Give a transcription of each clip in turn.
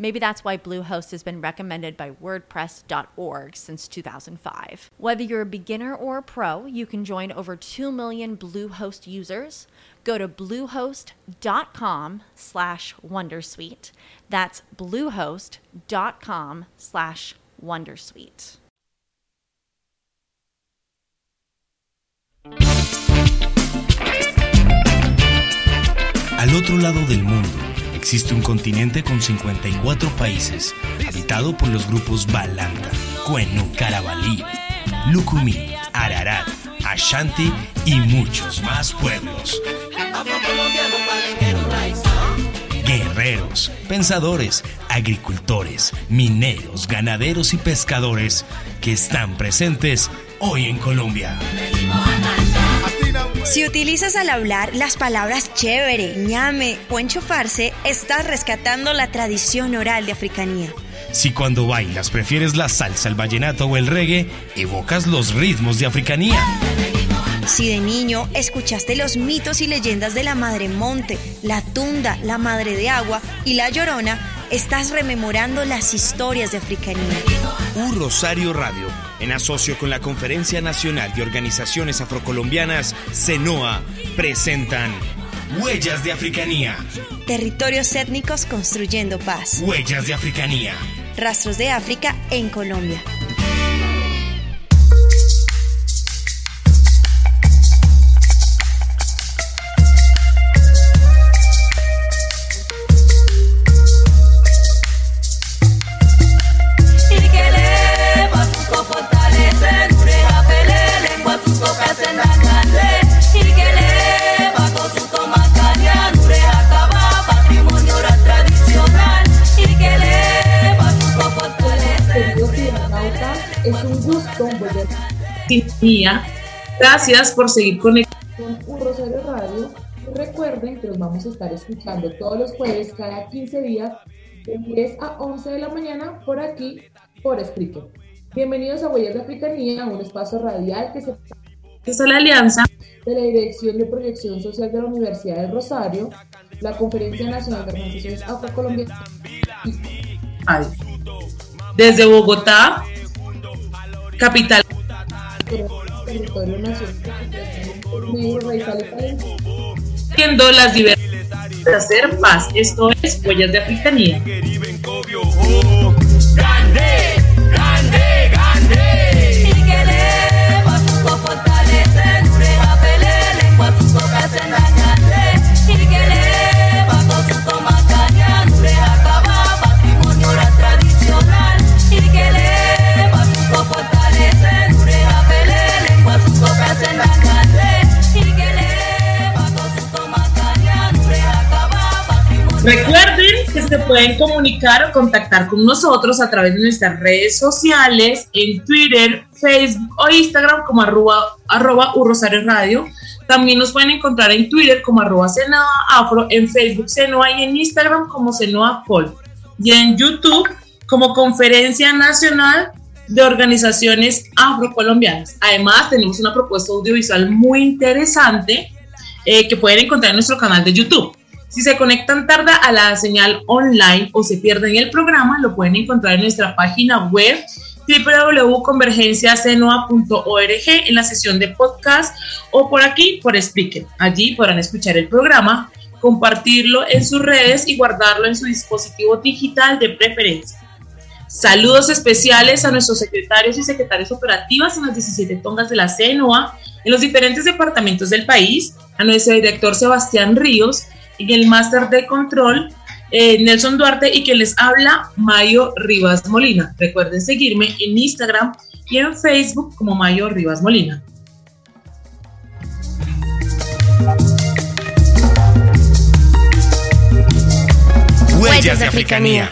Maybe that's why Bluehost has been recommended by WordPress.org since 2005. Whether you're a beginner or a pro, you can join over 2 million Bluehost users. Go to bluehost.com slash wondersuite. That's bluehost.com slash wondersuite. Al otro lado del mundo existe un continente con 54 países, habitado por los grupos Balanta, Cuenu, Carabalí, Lucumí, Ararat, Ashanti y muchos más pueblos. Guerreros, pensadores, agricultores, mineros, ganaderos y pescadores que están presentes hoy en Colombia. Si utilizas al hablar las palabras chévere, ñame o enchufarse, estás rescatando la tradición oral de africanía. Si cuando bailas prefieres la salsa, el vallenato o el reggae, evocas los ritmos de africanía. Si de niño escuchaste los mitos y leyendas de la Madre Monte, la Tunda, la Madre de Agua y la Llorona, estás rememorando las historias de africanía. Un Rosario Radio, en asocio con la Conferencia Nacional de Organizaciones Afrocolombianas, CENOA, presentan Huellas de Africanía. Territorios étnicos construyendo paz. Huellas de Africanía. Rastros de África en Colombia. Gracias por seguir conectados con Un Rosario Radio. recuerden que nos vamos a estar escuchando todos los jueves, cada 15 días, de 10 a 11 de la mañana, por aquí, por Spreaker. Bienvenidos a Huellas de Africanía, un espacio radial que se es la alianza de la Dirección de Proyección Social de la Universidad del Rosario, la Conferencia Nacional de Organizaciones Afrocolombianas desde Bogotá, capital territorio nacional Viendo las diversidades de hacer paz. Esto es Huellas de Africanía. Recuerden que se pueden comunicar o contactar con nosotros a través de nuestras redes sociales en Twitter, Facebook o Instagram como arroba, arroba Radio. También nos pueden encontrar en Twitter como arroba Afro, en Facebook Senoa y en Instagram como Senoa Col. Y en YouTube como Conferencia Nacional de Organizaciones Afrocolombianas. Además, tenemos una propuesta audiovisual muy interesante eh, que pueden encontrar en nuestro canal de YouTube. Si se conectan tarde a la señal online o se pierden el programa, lo pueden encontrar en nuestra página web www.convergenciacenoa.org en la sesión de podcast o por aquí por Speaker. Allí podrán escuchar el programa, compartirlo en sus redes y guardarlo en su dispositivo digital de preferencia. Saludos especiales a nuestros secretarios y secretarias operativas en las 17 tongas de la CENOA en los diferentes departamentos del país, a nuestro director Sebastián Ríos, en el máster de control eh, Nelson Duarte y que les habla Mayo Rivas Molina. Recuerden seguirme en Instagram y en Facebook como Mayo Rivas Molina. Huellas de Africanía.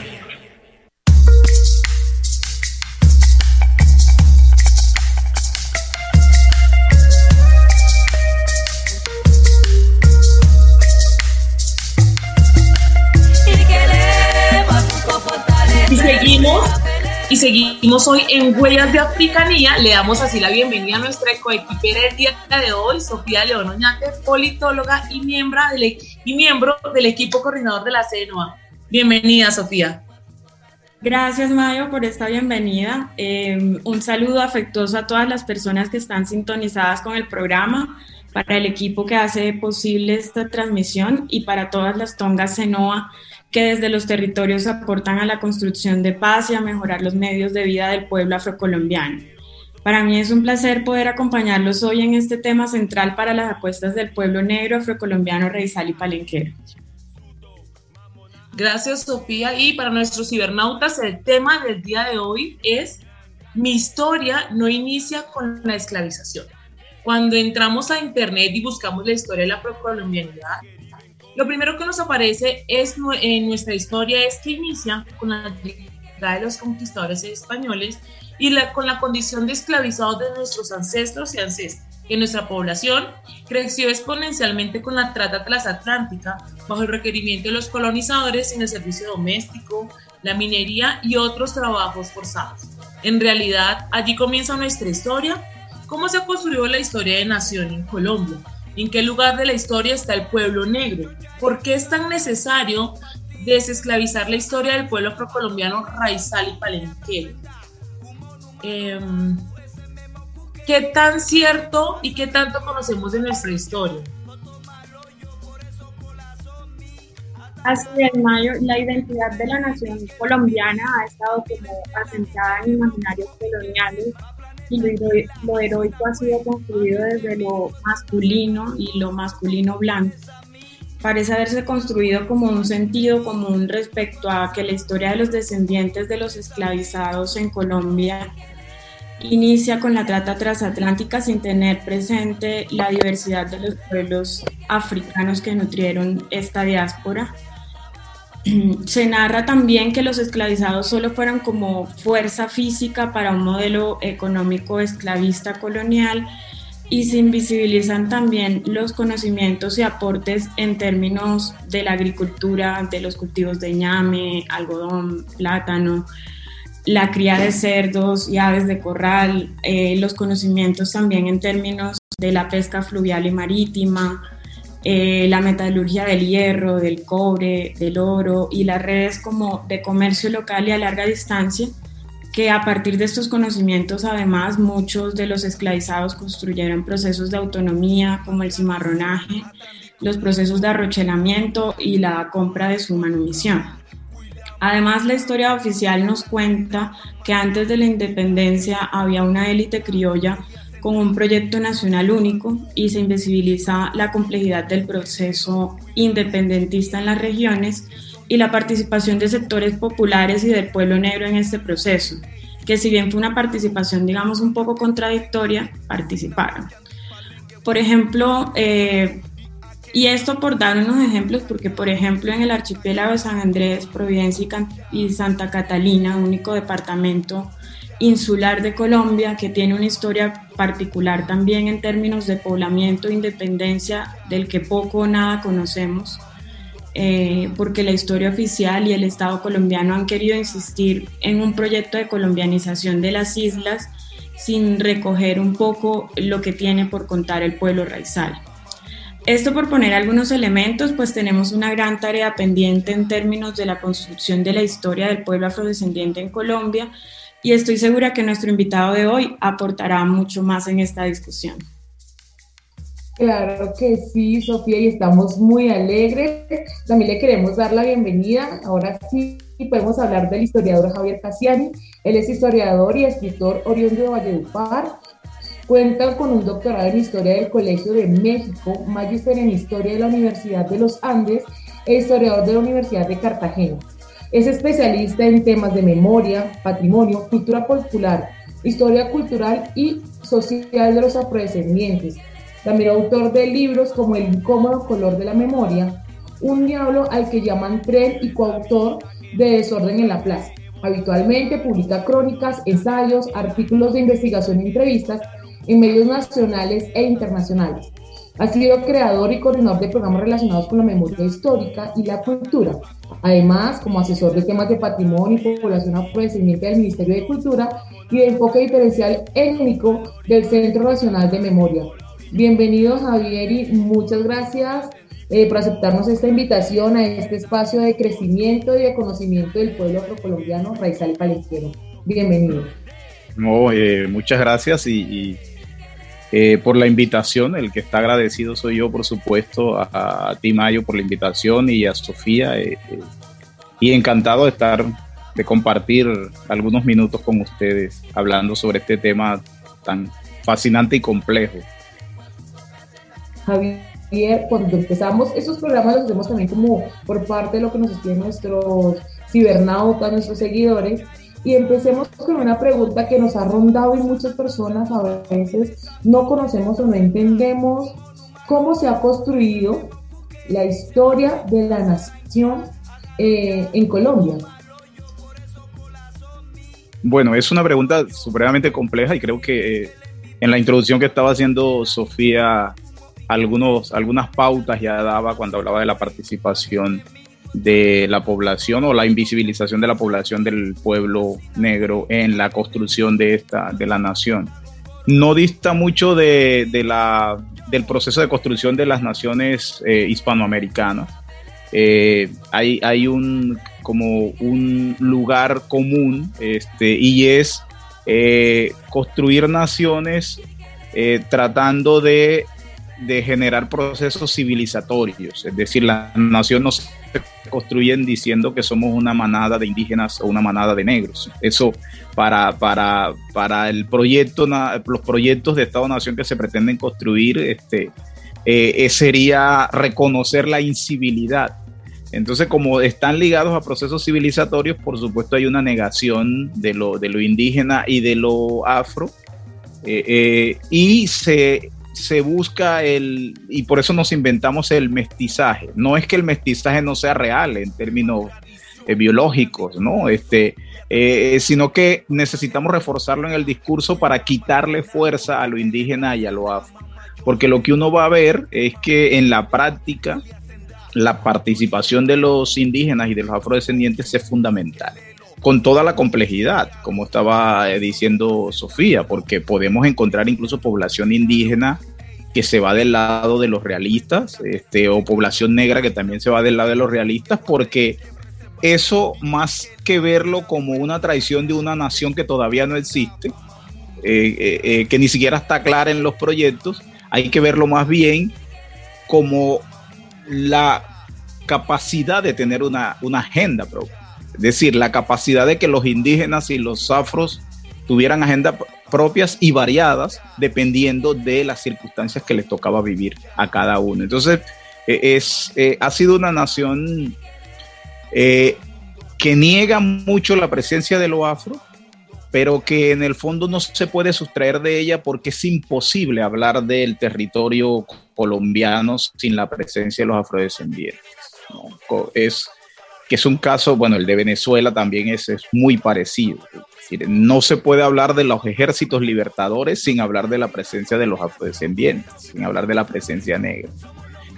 Y seguimos hoy en Huellas de Africanía. Le damos así la bienvenida a nuestra coequipera del día de hoy, Sofía León Oñate, politóloga y miembro del, e-, y miembro del equipo coordinador de la CENOA. Bienvenida, Sofía. Gracias, Mayo, por esta bienvenida. Eh, un saludo afectuoso a todas las personas que están sintonizadas con el programa, para el equipo que hace posible esta transmisión y para todas las tongas CENOA que desde los territorios aportan a la construcción de paz y a mejorar los medios de vida del pueblo afrocolombiano. Para mí es un placer poder acompañarlos hoy en este tema central para las apuestas del pueblo negro afrocolombiano, reizal y palenquero. Gracias, Sofía. Y para nuestros cibernautas, el tema del día de hoy es Mi historia no inicia con la esclavización. Cuando entramos a Internet y buscamos la historia de la afrocolombianidad, lo primero que nos aparece es en nuestra historia es que inicia con la llegada de los conquistadores españoles y la, con la condición de esclavizados de nuestros ancestros y ancestras. Que nuestra población creció exponencialmente con la trata transatlántica bajo el requerimiento de los colonizadores en el servicio doméstico, la minería y otros trabajos forzados. En realidad, allí comienza nuestra historia. ¿Cómo se construyó la historia de nación en Colombia? ¿En qué lugar de la historia está el pueblo negro? ¿Por qué es tan necesario desesclavizar la historia del pueblo afrocolombiano raizal y palenquero? Em, ¿Qué tan cierto y qué tanto conocemos de nuestra historia? Así es, Mayo, la identidad de la nación colombiana ha estado como asentada en imaginarios coloniales y lo, heroico ha sido construido desde lo masculino y lo masculino blanco. Parece haberse construido como un sentido común respecto a que la historia de los descendientes de los esclavizados en Colombia inicia con la trata transatlántica sin tener presente la diversidad de los pueblos africanos que nutrieron esta diáspora se narra también que los esclavizados solo fueron como fuerza física para un modelo económico esclavista colonial y se invisibilizan también los conocimientos y aportes en términos de la agricultura, de los cultivos de ñame, algodón, plátano, la cría de cerdos y aves de corral, eh, los conocimientos también en términos de la pesca fluvial y marítima, eh, la metalurgia del hierro, del cobre, del oro y las redes como de comercio local y a larga distancia, que a partir de estos conocimientos además muchos de los esclavizados construyeron procesos de autonomía como el cimarronaje, los procesos de arrochelamiento y la compra de su manumisión. Además, la historia oficial nos cuenta que antes de la independencia había una élite criolla con un proyecto nacional único y se invisibiliza la complejidad del proceso independentista en las regiones y la participación de sectores populares y del pueblo negro en este proceso, que si bien fue una participación, digamos, un poco contradictoria, participaron. Por ejemplo, eh, y esto por dar unos ejemplos, porque por ejemplo en el archipiélago de San Andrés, Providencia y Santa Catalina, único departamento insular de Colombia, que tiene una historia particular también en términos de poblamiento e independencia, del que poco o nada conocemos, eh, porque la historia oficial y el Estado colombiano han querido insistir en un proyecto de colombianización de las islas sin recoger un poco lo que tiene por contar el pueblo raizal. Esto por poner algunos elementos, pues tenemos una gran tarea pendiente en términos de la construcción de la historia del pueblo afrodescendiente en Colombia, y estoy segura que nuestro invitado de hoy aportará mucho más en esta discusión. Claro que sí, Sofía, y estamos muy alegres. También le queremos dar la bienvenida. Ahora sí podemos hablar del historiador Javier Cassiani. Él es historiador y escritor oriundo de Valledupar. Cuenta con un doctorado en Historia del Colegio de México, magíster en Historia de la Universidad de los Andes e historiador de la Universidad de Cartagena. Es especialista en temas de memoria, patrimonio, cultura popular, historia cultural y social de los afrodescendientes. También autor de libros como El incómodo color de la memoria, Un diablo al que llaman tren y coautor de Desorden en la Plaza. Habitualmente publica crónicas, ensayos, artículos de investigación y entrevistas en medios nacionales e internacionales. Ha sido creador y coordinador de programas relacionados con la memoria histórica y la cultura. Además, como asesor de temas de patrimonio y población afrodescendiente del Ministerio de Cultura y de enfoque diferencial étnico del Centro Nacional de Memoria. Bienvenido Javier y muchas gracias eh, por aceptarnos esta invitación a este espacio de crecimiento y de conocimiento del pueblo afrocolombiano Raizal Palenquero. Bienvenido. No, eh, muchas gracias y eh, por la invitación. El que está agradecido soy yo, por supuesto, a, ti, Mayo, por la invitación y a Sofía. Eh, eh, y encantado de estar, de compartir algunos minutos con ustedes hablando sobre este tema tan fascinante y complejo. Javier, cuando empezamos esos programas los hacemos también como por parte de lo que nos escriben nuestros cibernautas, nuestros seguidores, y empecemos con una pregunta que nos ha rondado y muchas personas a veces no conocemos o no entendemos cómo se ha construido la historia de la nación eh, en Colombia. Bueno, es una pregunta supremamente compleja y creo que eh, en la introducción que estaba haciendo Sofía, algunos, algunas pautas ya daba cuando hablaba de la participación de la población o la invisibilización de la población del pueblo negro en la construcción de esta de la nación. No dista mucho de, la, del proceso de construcción de las naciones eh, hispanoamericanas. Eh, hay, hay un como un lugar común este, y es eh, construir naciones tratando de, de generar procesos civilizatorios, es decir, la nación no construyen diciendo que somos una manada de indígenas o una manada de negros. Eso para, para, para el proyecto, los proyectos de Estado-Nación que se pretenden construir, este, eh, sería reconocer la incivilidad. Entonces, como están ligados a procesos civilizatorios, por supuesto hay una negación de lo, de lo indígena y de lo afro, eh, eh, y se se busca el, y por eso nos inventamos el mestizaje. No es que el mestizaje no sea real en términos eh, biológicos, ¿no? Este, eh, sino que necesitamos reforzarlo en el discurso para quitarle fuerza a lo indígena y a lo afro. Porque lo que uno va a ver es que en la práctica la participación de los indígenas y de los afrodescendientes es fundamental con toda la complejidad, como estaba eh, diciendo Sofía, porque podemos encontrar incluso población indígena que se va del lado de los realistas, este, o población negra que también se va del lado de los realistas, porque eso más que verlo como una traición de una nación que todavía no existe, eh, eh, que ni siquiera está clara en los proyectos, hay que verlo más bien como la capacidad de tener una, una agenda propia es decir, la capacidad de que los indígenas y los afros tuvieran agendas propias y variadas dependiendo de las circunstancias que les tocaba vivir a cada uno. Entonces, e, es, e, ha sido una nación eh, que niega mucho la presencia de lo afro, pero que en el fondo no se puede sustraer de ella porque es imposible hablar del territorio colombiano sin la presencia de los afrodescendientes. Es, que es un caso, bueno, el de Venezuela también es, muy parecido. no se puede hablar de los ejércitos libertadores sin hablar de la presencia de los afrodescendientes, sin hablar de la presencia negra.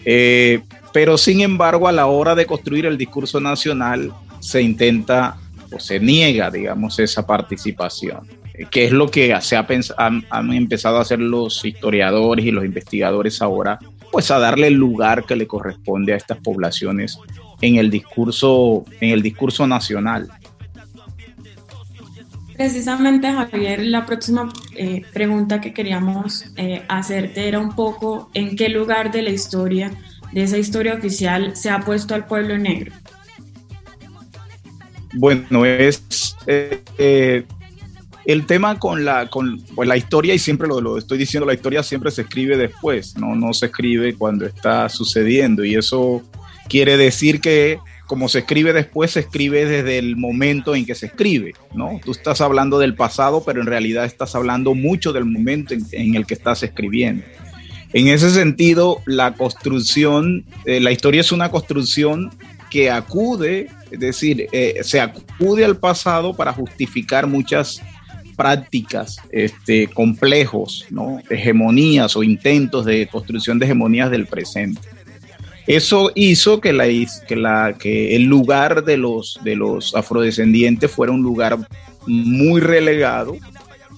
Eh, pero sin embargo, a la hora de construir el discurso nacional, se intenta o se niega, digamos, esa participación, eh, que es lo que se ha han, han empezado a hacer los historiadores y los investigadores ahora, pues a darle el lugar que le corresponde a estas poblaciones en el discurso, en el discurso nacional. Precisamente, Javier, la próxima eh, pregunta que queríamos eh, hacerte era un poco en qué lugar de la historia, de esa historia oficial, se ha puesto al pueblo negro. Bueno, es eh, el tema con la, con pues, la historia, y siempre lo, lo, estoy diciendo, la historia siempre se escribe después, ¿no? no se escribe cuando está sucediendo, y eso quiere decir que como se escribe después, se escribe desde el momento en que se escribe, ¿no? Tú estás hablando del pasado, pero en realidad estás hablando mucho del momento en, el que estás escribiendo. En ese sentido, la construcción, eh, la historia es una construcción que acude, es decir, eh, se acude al pasado para justificar muchas prácticas este, complejos, ¿no? hegemonías o intentos de construcción de hegemonías del presente. Eso hizo que, la, que, la, que el lugar de los, de los afrodescendientes fuera un lugar muy relegado,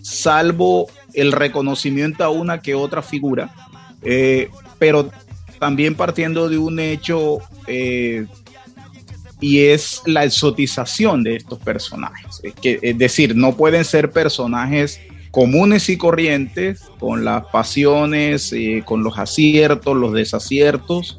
salvo el reconocimiento a una que otra figura, eh, pero también partiendo de un hecho eh, y es la exotización de estos personajes. Es, que, decir, no pueden ser personajes comunes y corrientes, con las pasiones, eh, con los aciertos, los desaciertos,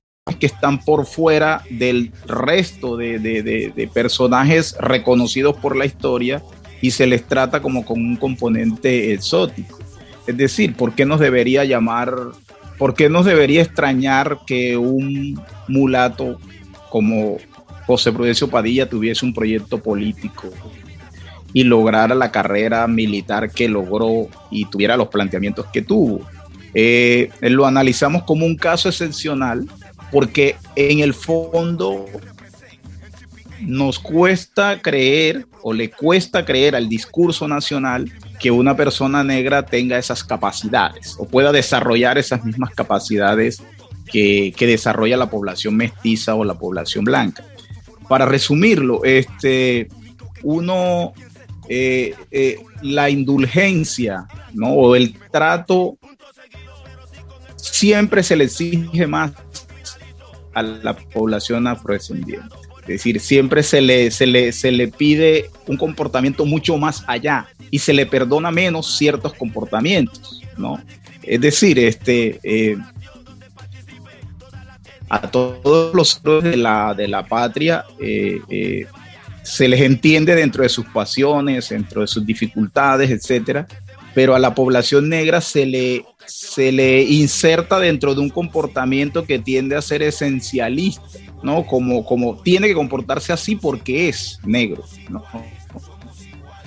Que están por fuera del resto de, personajes reconocidos por la historia y se les trata como con un componente exótico. Es decir, ¿por qué nos debería llamar, por qué nos debería extrañar que un mulato como José Prudencio Padilla tuviese un proyecto político y lograra la carrera militar que logró y tuviera los planteamientos que tuvo? Eh, lo analizamos como un caso excepcional porque en el fondo nos cuesta creer o le cuesta creer al discurso nacional que una persona negra tenga esas capacidades o pueda desarrollar esas mismas capacidades que, desarrolla la población mestiza o la población blanca. Para resumirlo, este, uno, eh, eh, la indulgencia ¿no? o el trato siempre se le exige más a la población afrodescendiente. Es decir, siempre se le, se, le, se le pide un comportamiento mucho más allá y se le perdona menos ciertos comportamientos, ¿no? Es decir, este, eh, a todos los de la, de la patria eh, eh, se les entiende dentro de sus pasiones, dentro de sus dificultades, etcétera, pero a la población negra se le, se le inserta dentro de un comportamiento que tiende a ser esencialista, ¿no? Como, como tiene que comportarse así porque es negro, ¿no?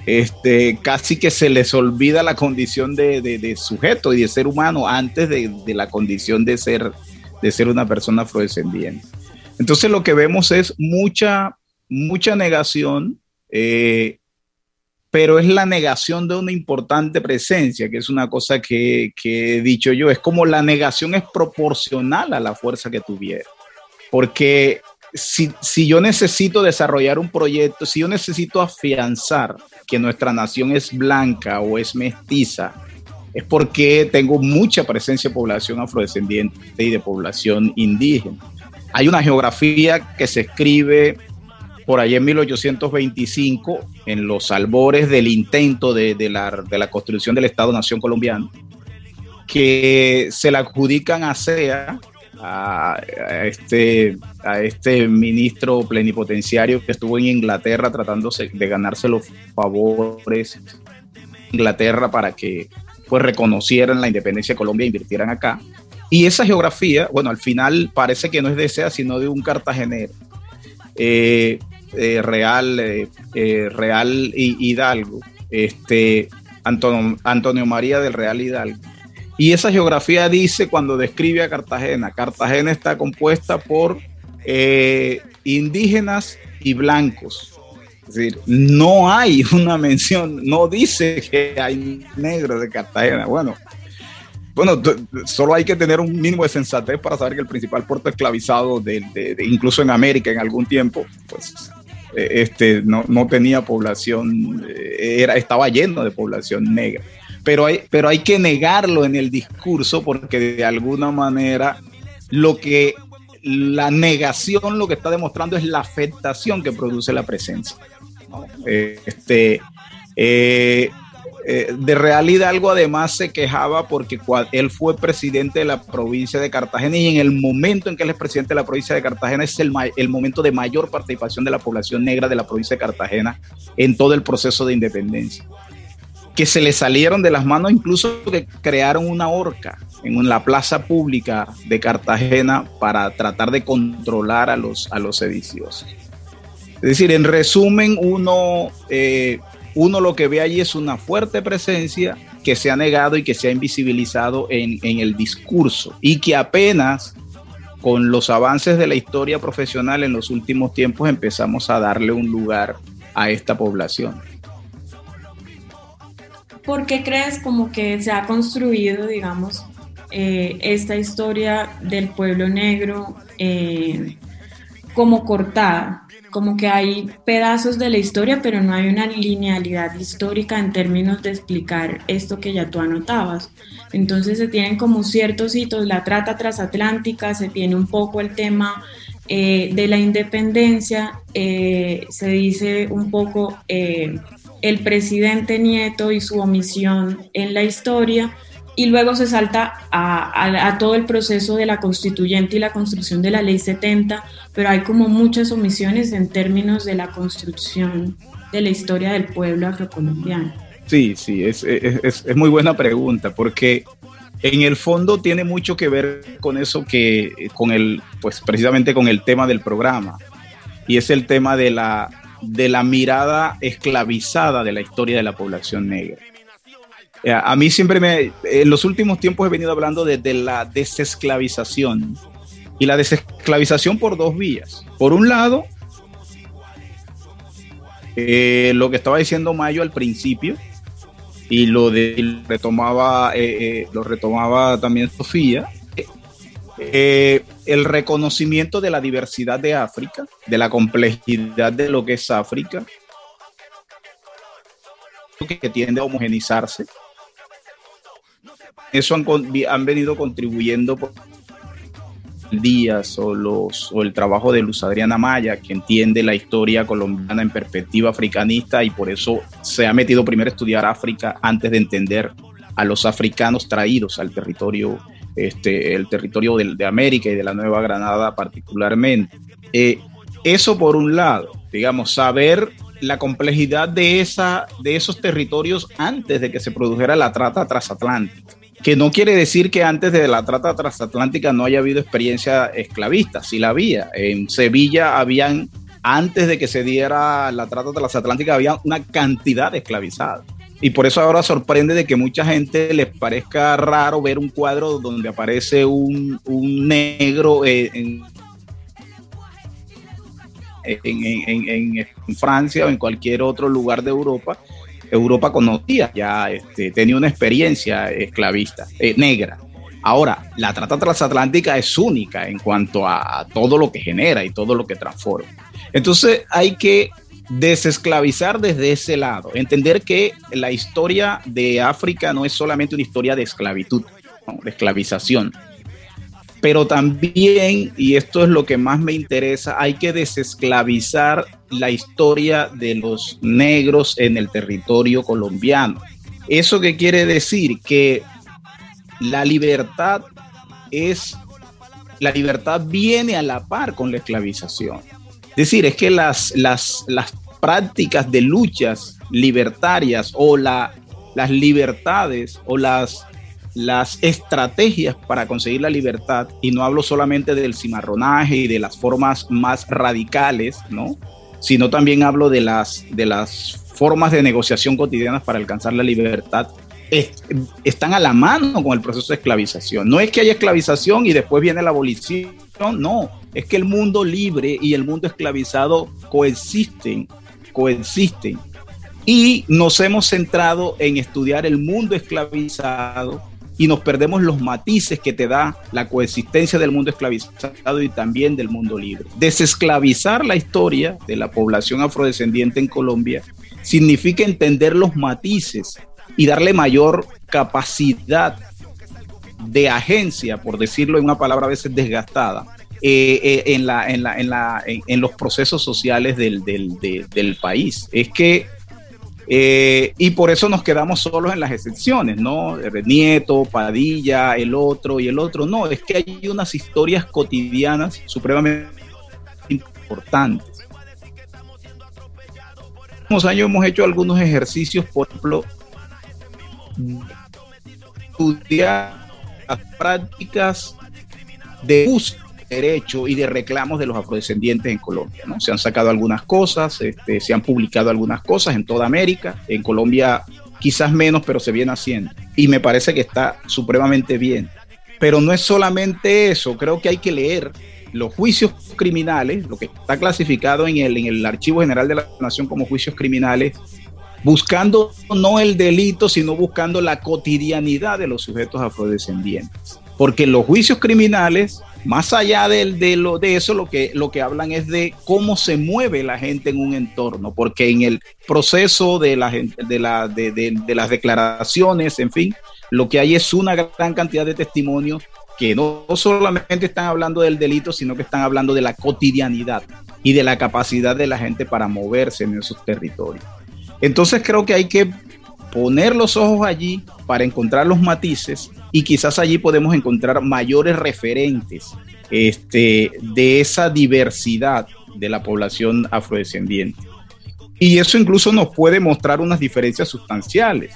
Este, casi que se les olvida la condición de, sujeto y de ser humano antes de, la condición de ser, de ser una persona afrodescendiente. Entonces lo que vemos es mucha, mucha negación, eh, pero es la negación de una importante presencia, que es una cosa que, que he dicho yo, es como la negación es proporcional a la fuerza que tuviera, porque si, si, yo necesito desarrollar un proyecto, si yo necesito afianzar que nuestra nación es blanca o es mestiza, es porque tengo mucha presencia de población afrodescendiente y de población indígena. Hay una geografía que se escribe por allá en 1825, en los albores del intento de, de, la, de la, construcción del Estado-Nación colombiano, que se la adjudican a SEA, a, este, a este ministro plenipotenciario que estuvo en Inglaterra tratándose de ganarse los favores Inglaterra para que pues reconocieran la independencia de Colombia e invirtieran acá. Y esa geografía, bueno, al final parece que no es de SEA, sino de un cartagenero. Eh, eh, Real, eh, eh, Real Hidalgo, este, Antonio, Antonio María del Real Hidalgo. Y esa geografía dice cuando describe a Cartagena, Cartagena está compuesta por eh, indígenas y blancos. Es decir, no hay una mención, no dice que hay negros de Cartagena. Bueno, bueno, solo hay que tener un mínimo de sensatez para saber que el principal puerto esclavizado, de, incluso en América en algún tiempo, pues este, no, tenía población, era, estaba lleno de población negra. Pero hay, pero hay que negarlo en el discurso porque de alguna manera lo que la negación lo que está demostrando es la afectación que produce la presencia. Este, eh, eh, de Real Hidalgo además se quejaba porque él fue presidente de la provincia de Cartagena y en el momento en que él es presidente de la provincia de Cartagena es el, el, momento de mayor participación de la población negra de la provincia de Cartagena en todo el proceso de independencia. Que se le salieron de las manos, incluso que crearon una horca en la plaza pública de Cartagena para tratar de controlar a los, a los sediciosos. Es decir, en resumen, uno eh, uno lo que ve allí es una fuerte presencia que se ha negado y que se ha invisibilizado en, el discurso y que apenas con los avances de la historia profesional en los últimos tiempos empezamos a darle un lugar a esta población. ¿Por qué crees como que se ha construido, digamos, eh, esta historia del pueblo negro eh, como cortada? Como que hay pedazos de la historia, pero no hay una linealidad histórica en términos de explicar esto que ya tú anotabas. Entonces se tienen como ciertos hitos, la trata transatlántica, se tiene un poco el tema eh, de la independencia, eh, se dice un poco eh, el presidente Nieto y su omisión en la historia, y luego se salta a, todo el proceso de la constituyente y la construcción de la ley 70, pero hay como muchas omisiones en términos de la construcción de la historia del pueblo afrocolombiano. Sí, sí, es, es, es muy buena pregunta, porque en el fondo tiene mucho que ver con eso que, con el, pues precisamente con el tema del programa, y es el tema de la, de la mirada esclavizada de la historia de la población negra a mí siempre me, en los últimos tiempos he venido hablando de, la desesclavización. Y la desesclavización por dos vías. Por un lado, eh, lo que estaba diciendo Mayo al principio, y lo de retomaba, eh, eh, lo retomaba también Sofía, eh, el reconocimiento de la diversidad de África, de la complejidad de lo que es África, que tiende a homogenizarse, eso han, venido contribuyendo por Díaz o, el trabajo de Luz Adriana Maya, que entiende la historia colombiana en perspectiva africanista y por eso se ha metido primero a estudiar África antes de entender a los africanos traídos al territorio, este, el territorio de, América y de la Nueva Granada particularmente. Eh, eso por un lado, digamos, saber la complejidad de, de esos territorios antes de que se produjera la trata transatlántica que no quiere decir que antes de la trata transatlántica no haya habido experiencia esclavista, sí la había. En Sevilla habían, antes de que se diera la trata transatlántica, había una cantidad de esclavizados. Y por eso ahora sorprende de que mucha gente les parezca raro ver un cuadro donde aparece un, un negro eh, en, en, en, en, Francia o en cualquier otro lugar de Europa Europa conocía ya, este, tenía una experiencia esclavista, eh, negra. Ahora, la trata transatlántica es única en cuanto a todo lo que genera y todo lo que transforma. Entonces hay que desesclavizar desde ese lado, entender que la historia de África no es solamente una historia de esclavitud, de esclavización, pero también, y esto es lo que más me interesa, hay que desesclavizar la historia de los negros en el territorio colombiano. ¿Eso qué quiere decir? Que la libertad es, la libertad viene a la par con la esclavización. Es decir, es que las, las, las prácticas de luchas libertarias o la, las libertades o las las estrategias para conseguir la libertad, y no hablo solamente del cimarronaje y de las formas más radicales, ¿no? sino también hablo de las, de las formas de negociación cotidianas para alcanzar la libertad, están a la mano con el proceso de esclavización. No es que haya esclavización y después viene la abolición, no, es que el mundo libre y el mundo esclavizado coexisten, coexisten. Y nos hemos centrado en estudiar el mundo esclavizado y nos perdemos los matices que te da la coexistencia del mundo esclavizado y también del mundo libre. Desesclavizar la historia de la población afrodescendiente en Colombia significa entender los matices y darle mayor capacidad de agencia, por decirlo en una palabra a veces desgastada, eh, eh, en, la, en, la, en, la, en, los procesos sociales del, del, del país. Es que eh, y por eso nos quedamos solos en las excepciones, ¿no? Nieto, Padilla, el otro y el otro. No, es que hay unas historias cotidianas supremamente importantes. En los años hemos hecho algunos ejercicios, por ejemplo, estudiar las prácticas de uso derecho y de reclamos de los afrodescendientes en Colombia. ¿no? Se han sacado algunas cosas, este, se han publicado algunas cosas en toda América, en Colombia quizás menos, pero se viene haciendo. Y me parece que está supremamente bien. Pero no es solamente eso, creo que hay que leer los juicios criminales, lo que está clasificado en el, en el Archivo General de la Nación como juicios criminales, buscando no el delito, sino buscando la cotidianidad de los sujetos afrodescendientes. Porque los juicios criminales más allá de, lo, de eso, lo que, lo que hablan es de cómo se mueve la gente en un entorno, porque en el proceso de, la, de, de, las declaraciones, en fin, lo que hay es una gran cantidad de testimonios que no solamente están hablando del delito, sino que están hablando de la cotidianidad y de la capacidad de la gente para moverse en esos territorios. Entonces creo que hay que poner los ojos allí para encontrar los matices y quizás allí podemos encontrar mayores referentes este, de esa diversidad de la población afrodescendiente. Y eso incluso nos puede mostrar unas diferencias sustanciales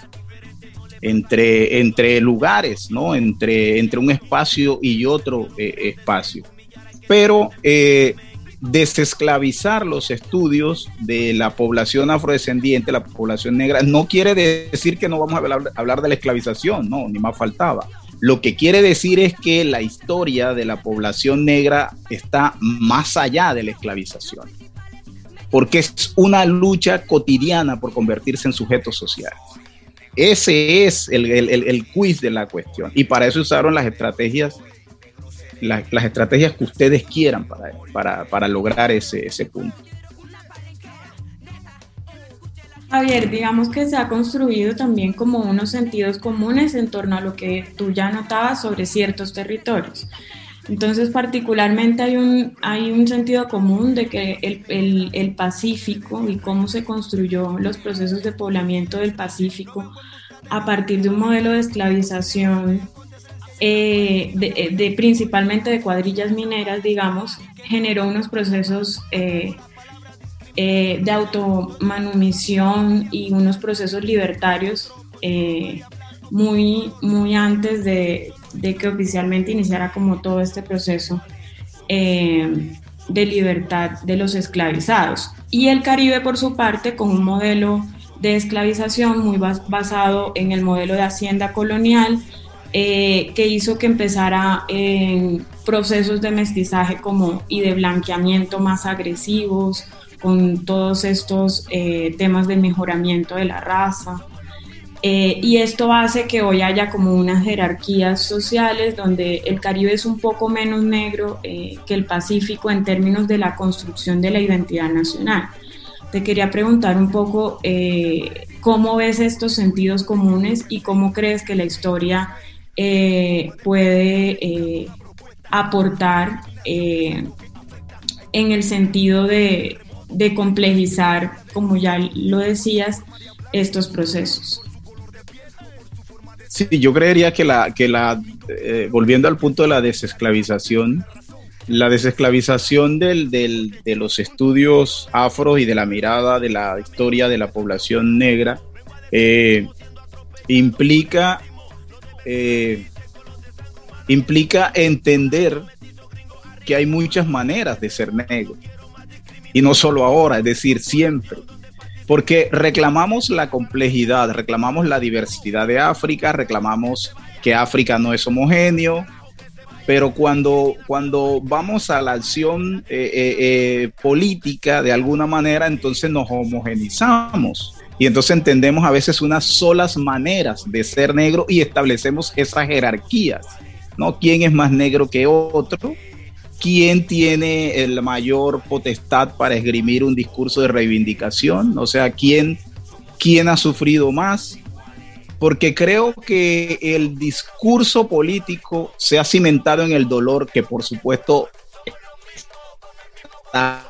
entre, entre lugares, ¿no? entre, entre un espacio y otro eh, espacio. Pero eh, desesclavizar los estudios de la población afrodescendiente, la población negra, no quiere decir que no vamos a hablar, de la esclavización, no, ni más faltaba. Lo que quiere decir es que la historia de la población negra está más allá de la esclavización, porque es una lucha cotidiana por convertirse en sujetos sociales. Ese es el, el quiz de la cuestión. Y para eso usaron las estrategias las estrategias que ustedes quieran para, para, lograr ese, ese punto. Javier, digamos que se ha construido también como unos sentidos comunes en torno a lo que tú ya notabas sobre ciertos territorios. Entonces, particularmente hay un, hay un sentido común de que el, el, el, Pacífico y cómo se construyó los procesos de poblamiento del Pacífico a partir de un modelo de esclavización eh, eh, de, principalmente de cuadrillas mineras, digamos, generó unos procesos eh, de automanumisión y unos procesos libertarios muy, muy antes de, de, que oficialmente iniciara como todo este proceso de libertad de los esclavizados. Y el Caribe, por su parte, con un modelo de esclavización muy basado en el modelo de hacienda colonial, eh, que hizo que empezara procesos de mestizaje como y de blanqueamiento más agresivos, con todos estos eh, temas de mejoramiento de la raza. Eh, y esto hace que hoy haya como unas jerarquías sociales donde el Caribe es un poco menos negro que el Pacífico en términos de la construcción de la identidad nacional. Te quería preguntar un poco cómo ves estos sentidos comunes y cómo crees que la historia puede aportar en el sentido de, complejizar, como ya lo decías, estos procesos. Sí, yo creería que la, que la eh, volviendo al punto de la desesclavización, la desesclavización del, del, de los estudios afros y de la mirada de la historia de la población negra eh, implica, eh, implica entender que hay muchas maneras de ser negro y no solo ahora, es decir, siempre. Porque reclamamos la complejidad, reclamamos la diversidad de África, reclamamos que África no es homogéneo, pero cuando, cuando vamos a la acción eh, eh, política de alguna manera, entonces nos homogenizamos. Y entonces entendemos a veces unas solas maneras de ser negro y establecemos esas jerarquías, ¿no? ¿Quién es más negro que otro? quién tiene el mayor potestad para esgrimir un discurso de reivindicación, o sea, quién, quién ha sufrido más, porque creo que el discurso político se ha cimentado en el dolor, que por supuesto está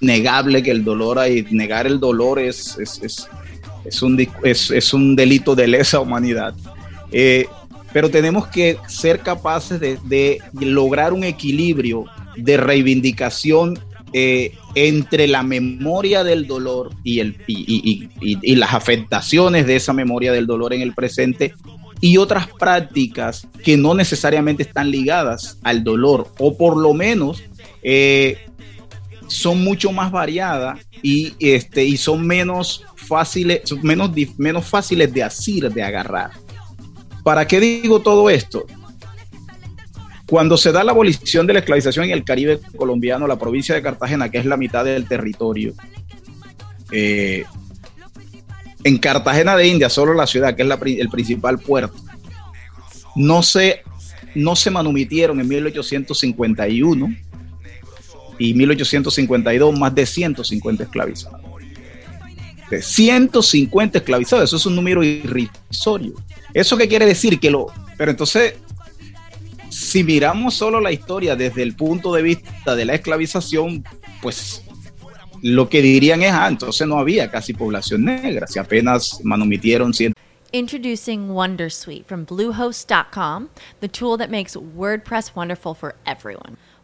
negable que el dolor, y negar el dolor es, es, un, es, un delito de lesa humanidad. Eh, pero tenemos que ser capaces de, lograr un equilibrio de reivindicación eh, entre la memoria del dolor y, el, y, las afectaciones de esa memoria del dolor en el presente y otras prácticas que no necesariamente están ligadas al dolor o por lo menos eh, son mucho más variadas y, este, y son menos fáciles, menos, menos fáciles de asir, de agarrar. ¿Para qué digo todo esto? Cuando se da la abolición de la esclavización en el Caribe colombiano, la provincia de Cartagena, que es la mitad del territorio, eh, en Cartagena de India, solo la ciudad, que es el principal puerto, no se, no se manumitieron en 1851 y 1852 más de 150 esclavizados. De 150 esclavizados, eso es un número irrisorio. ¿Eso qué quiere decir? Que lo. Pero entonces, si miramos solo la historia desde el punto de vista de la esclavización, pues lo que dirían es, ah, entonces no había casi población negra, si apenas manumitieron Introducing Wondersuite from Bluehost.com, the tool that makes WordPress wonderful for everyone.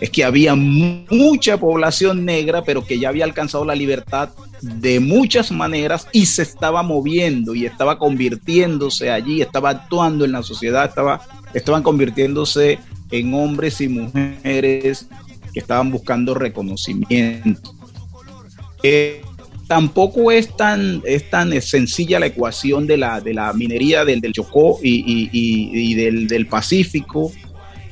Es que había mucha población negra, pero que ya había alcanzado la libertad de muchas maneras y se estaba moviendo y estaba convirtiéndose allí, estaba actuando en la sociedad, estaba, estaban convirtiéndose en hombres y mujeres que estaban buscando reconocimiento. Eh, tampoco es tan, es tan sencilla la ecuación de la, de la minería del, del Chocó y, del, del, Pacífico,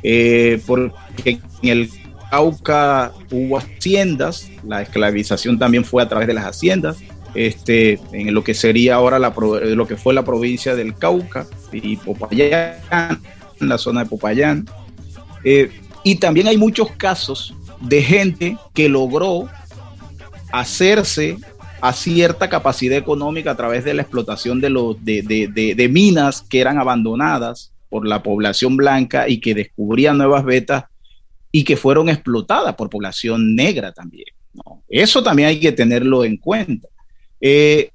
eh, porque en el Cauca hubo haciendas, la esclavización también fue a través de las haciendas, este, en lo que sería ahora la, lo que fue la provincia del Cauca y Popayán, la zona de Popayán. Eh, y también hay muchos casos de gente que logró hacerse a cierta capacidad económica a través de la explotación de, los, de, de, minas que eran abandonadas por la población blanca y que descubrían nuevas vetas y que fueron explotadas por población negra también. Eso también hay que tenerlo en cuenta. Eh,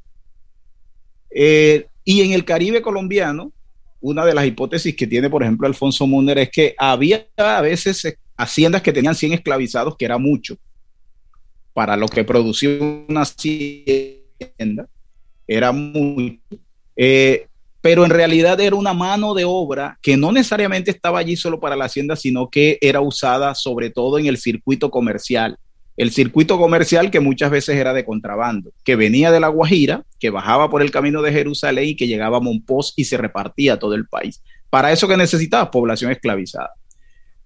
eh, y en el Caribe colombiano, una de las hipótesis que tiene, por ejemplo, Alfonso Munder es que había a veces haciendas que tenían 100 esclavizados, que era mucho, para lo que producía una hacienda, era muy... Eh, pero en realidad era una mano de obra que no necesariamente estaba allí solo para la hacienda, sino que era usada sobre todo en el circuito comercial. El circuito comercial que muchas veces era de contrabando, que venía de La Guajira, que bajaba por el camino de Jerusalén y que llegaba a Monpós y se repartía a todo el país. Para eso que necesitaba población esclavizada.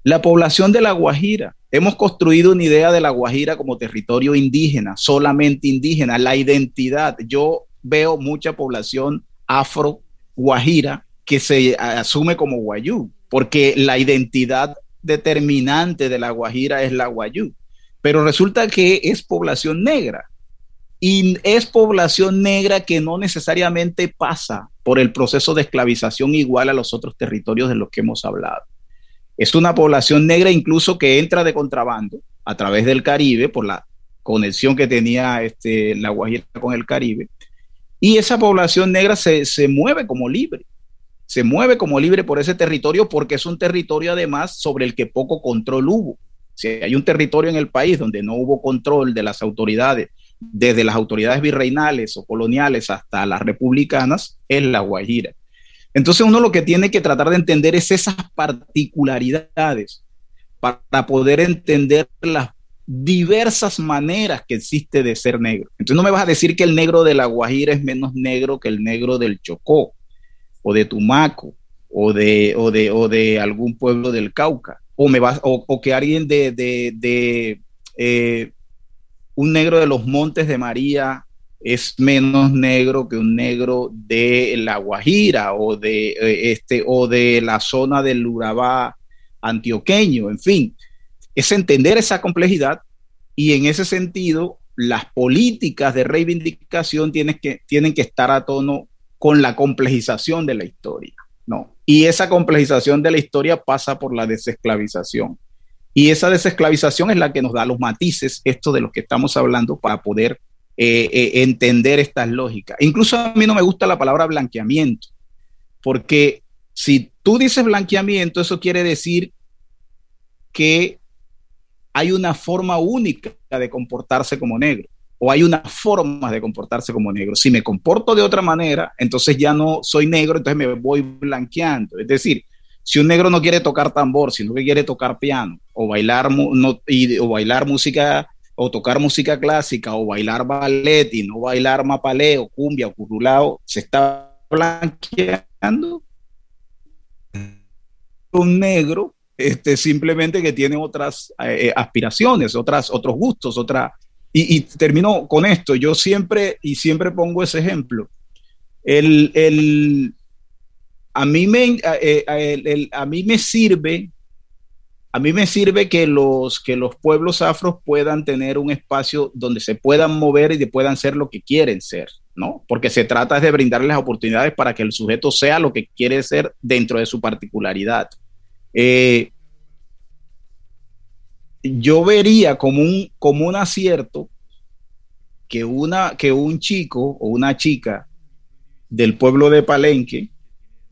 La población de La Guajira, hemos construido una idea de La Guajira como territorio indígena, solamente indígena, la identidad. Yo veo mucha población afro guajira que se asume como guayú, porque la identidad determinante de La Guajira es la guayú. Pero resulta que es población negra y es población negra que no necesariamente pasa por el proceso de esclavización igual a los otros territorios de los que hemos hablado. Es una población negra incluso que entra de contrabando a través del Caribe por la conexión que tenía este, la Guajira con el Caribe. Y esa población negra se, se mueve como libre, se mueve como libre por ese territorio porque es un territorio además sobre el que poco control hubo. Si hay un territorio en el país donde no hubo control de las autoridades, desde las autoridades virreinales o coloniales hasta las republicanas, es la Guajira. Entonces uno lo que tiene que tratar de entender es esas particularidades para poder entender las diversas maneras que existe de ser negro. Entonces no me vas a decir que el negro de la Guajira es menos negro que el negro del Chocó o de Tumaco o de, o de, o de algún pueblo del Cauca o, me vas, o, que alguien de, de, eh, un negro de los Montes de María es menos negro que un negro de La Guajira o de, eh, este, o de la zona del Urabá antioqueño, en fin, es entender esa complejidad y en ese sentido las políticas de reivindicación tienen que, tienen que estar a tono con la complejización de la historia, ¿no? Y esa complejización de la historia pasa por la desesclavización. Y esa desesclavización es la que nos da los matices, esto de los que estamos hablando, para poder eh, eh, entender estas lógicas. Incluso a mí no me gusta la palabra blanqueamiento, porque si tú dices blanqueamiento, eso quiere decir que hay una forma única de comportarse como negro o hay una forma de comportarse como negro. Si me comporto de otra manera, entonces ya no soy negro, entonces me voy blanqueando. Es decir, si un negro no quiere tocar tambor, sino que quiere tocar piano o bailar, no, o bailar música o tocar música clásica o bailar ballet y no bailar mapaleo, cumbia o curulao, se está blanqueando un negro este, simplemente que tiene otras eh, eh, aspiraciones, otras, otros gustos, otra... Y, termino con esto, yo siempre, y siempre pongo ese ejemplo, el, el a, mí me, eh, a mí me sirve a mí me sirve que los, que los pueblos afros puedan tener un espacio donde se puedan mover y puedan ser lo que quieren ser, ¿no? Porque se trata de brindarles oportunidades para que el sujeto sea lo que quiere ser dentro de su particularidad. Eh, yo vería como un, como un acierto que, una, que un chico o una chica del pueblo de Palenque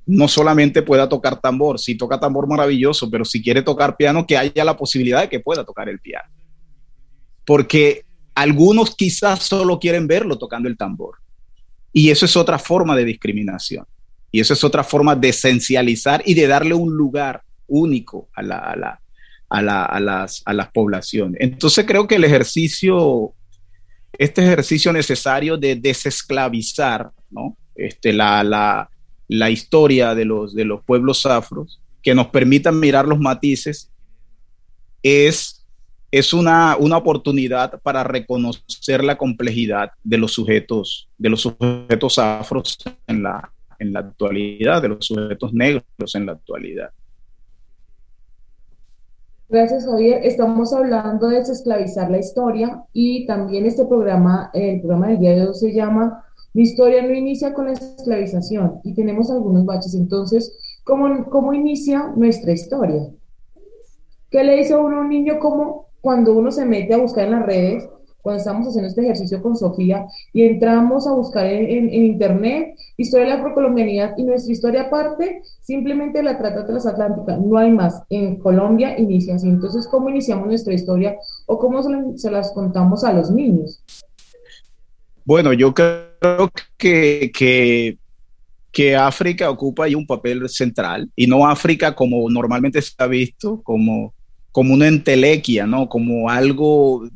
no solamente pueda tocar tambor, si toca tambor maravilloso, pero si quiere tocar piano, que haya la posibilidad de que pueda tocar el piano. Porque algunos quizás solo quieren verlo tocando el tambor. Y eso es otra forma de discriminación. Y eso es otra forma de esencializar y de darle un lugar único a la, a, las, a las poblaciones. Entonces creo que el ejercicio, este ejercicio necesario de desesclavizar, ¿no? Este, la, la, la historia de los, de los pueblos afros, que nos permitan mirar los matices, es, es una, una oportunidad para reconocer la complejidad de los sujetos, de los sujetos afros en la, en la actualidad, de los sujetos negros en la actualidad. Gracias, Javier. Estamos hablando de desesclavizar la historia y también este programa, el programa del día de hoy se llama Mi historia no inicia con la esclavización y tenemos algunos baches. Entonces, ¿cómo, cómo inicia nuestra historia? ¿Qué le dice uno a un niño como cuando uno se mete a buscar en las redes cuando estamos haciendo este ejercicio con Sofía y entramos a buscar en, internet historia de la afrocolombianidad y nuestra historia aparte, simplemente la trata transatlántica, no hay más. En Colombia inicia así. Entonces, ¿cómo iniciamos nuestra historia o cómo se, las contamos a los niños? Bueno, yo creo que, que, que África ocupa ahí un papel central y no África como normalmente se ha visto, como, como una entelequia, ¿no? Como algo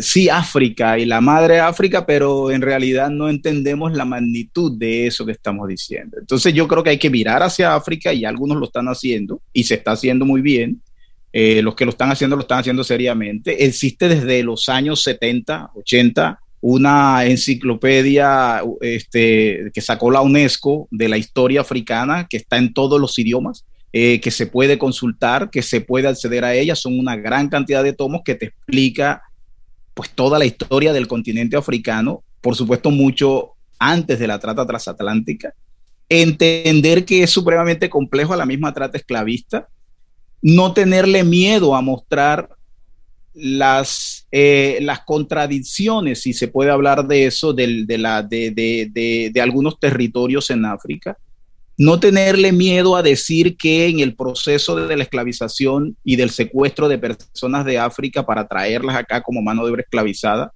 sí África y la madre África, pero en realidad no entendemos la magnitud de eso que estamos diciendo. Entonces yo creo que hay que mirar hacia África y algunos lo están haciendo y se está haciendo muy bien. Eh, los que lo están haciendo lo están haciendo seriamente. Existe desde los años 70, 80 una enciclopedia este, que sacó la UNESCO de la historia africana que está en todos los idiomas. Eh, que se puede consultar, que se puede acceder a ella, son una gran cantidad de tomos que te explica pues toda la historia del continente africano, por supuesto mucho antes de la trata transatlántica, entender que es supremamente complejo a la misma trata esclavista, no tenerle miedo a mostrar las, eh, las contradicciones, si se puede hablar de eso, de, la, de, de algunos territorios en África, no tenerle miedo a decir que en el proceso de la esclavización y del secuestro de personas de África para traerlas acá como mano de obra esclavizada,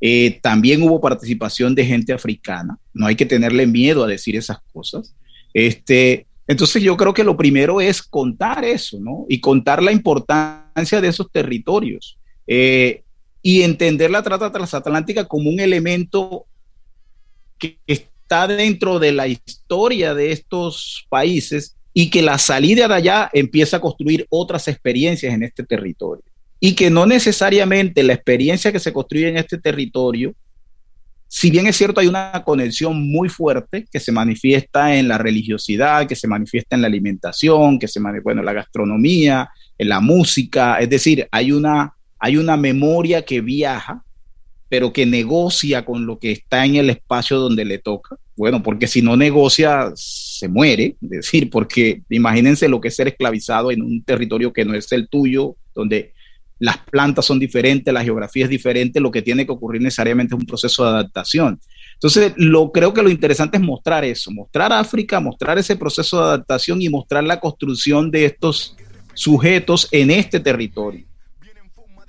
eh, también hubo participación de gente africana. No hay que tenerle miedo a decir esas cosas. Este, entonces yo creo que lo primero es contar eso, ¿no? Y contar la importancia de esos territorios. Eh, y entender la trata transatlántica como un elemento que, está dentro de la historia de estos países y que la salida de allá empieza a construir otras experiencias en este territorio. Y que no necesariamente la experiencia que se construye en este territorio, si bien es cierto hay una conexión muy fuerte que se manifiesta en la religiosidad, que se manifiesta en la alimentación, que se en la gastronomía, en la música, es decir, hay una, hay una memoria que viaja pero que negocia con lo que está en el espacio donde le toca. Bueno, porque si no negocia, se muere. Es decir, porque imagínense lo que es ser esclavizado en un territorio que no es el tuyo, donde las plantas son diferentes, la geografía es diferente, lo que tiene que ocurrir necesariamente es un proceso de adaptación. Entonces, lo, creo que lo interesante es mostrar eso, mostrar África, mostrar ese proceso de adaptación y mostrar la construcción de estos sujetos en este territorio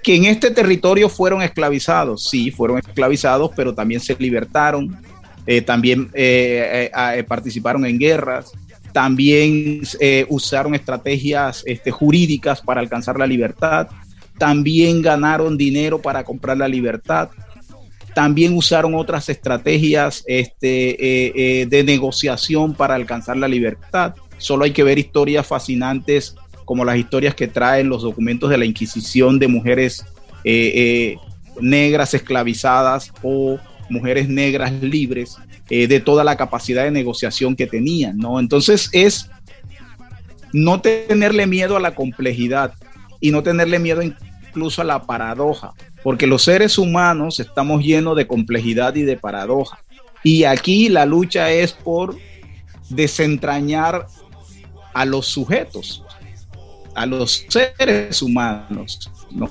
que en este territorio fueron esclavizados, sí, fueron esclavizados, pero también se libertaron, eh, también eh, eh, participaron en guerras, también usaron estrategias este, jurídicas para alcanzar la libertad, también ganaron dinero para comprar la libertad, también usaron otras estrategias este, de negociación para alcanzar la libertad. Solo hay que ver historias fascinantes como las historias que traen los documentos de la Inquisición de mujeres eh, eh, negras esclavizadas o mujeres negras libres, eh, de toda la capacidad de negociación que tenían, ¿no? Entonces es no tenerle miedo a la complejidad y no tenerle miedo incluso a la paradoja, porque los seres humanos estamos llenos de complejidad y de paradoja. Y aquí la lucha es por desentrañar a los sujetos, a los seres humanos, ¿no?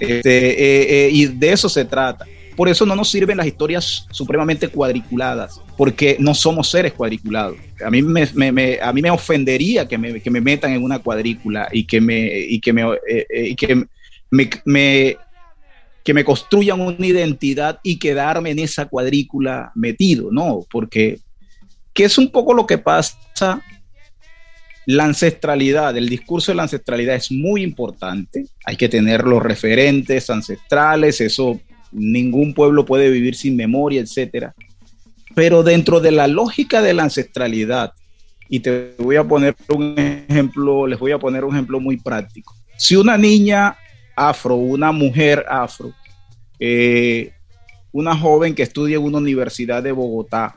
Este, eh, eh, y de eso se trata. Por eso no nos sirven las historias supremamente cuadriculadas, porque no somos seres cuadriculados. A mí me, a mí me ofendería que me, que me, metan en una cuadrícula y que me, y que me, eh, que me, que me construyan una identidad y quedarme en esa cuadrícula metido, ¿no? Porque que es un poco lo que pasa la ancestralidad, el discurso de la ancestralidad es muy importante. Hay que tener los referentes ancestrales, eso ningún pueblo puede vivir sin memoria, etcétera. Pero dentro de la lógica de la ancestralidad, y te voy a poner un ejemplo, les voy a poner un ejemplo muy práctico. Si una niña afro, una mujer afro, eh, una joven que estudia en una universidad de Bogotá,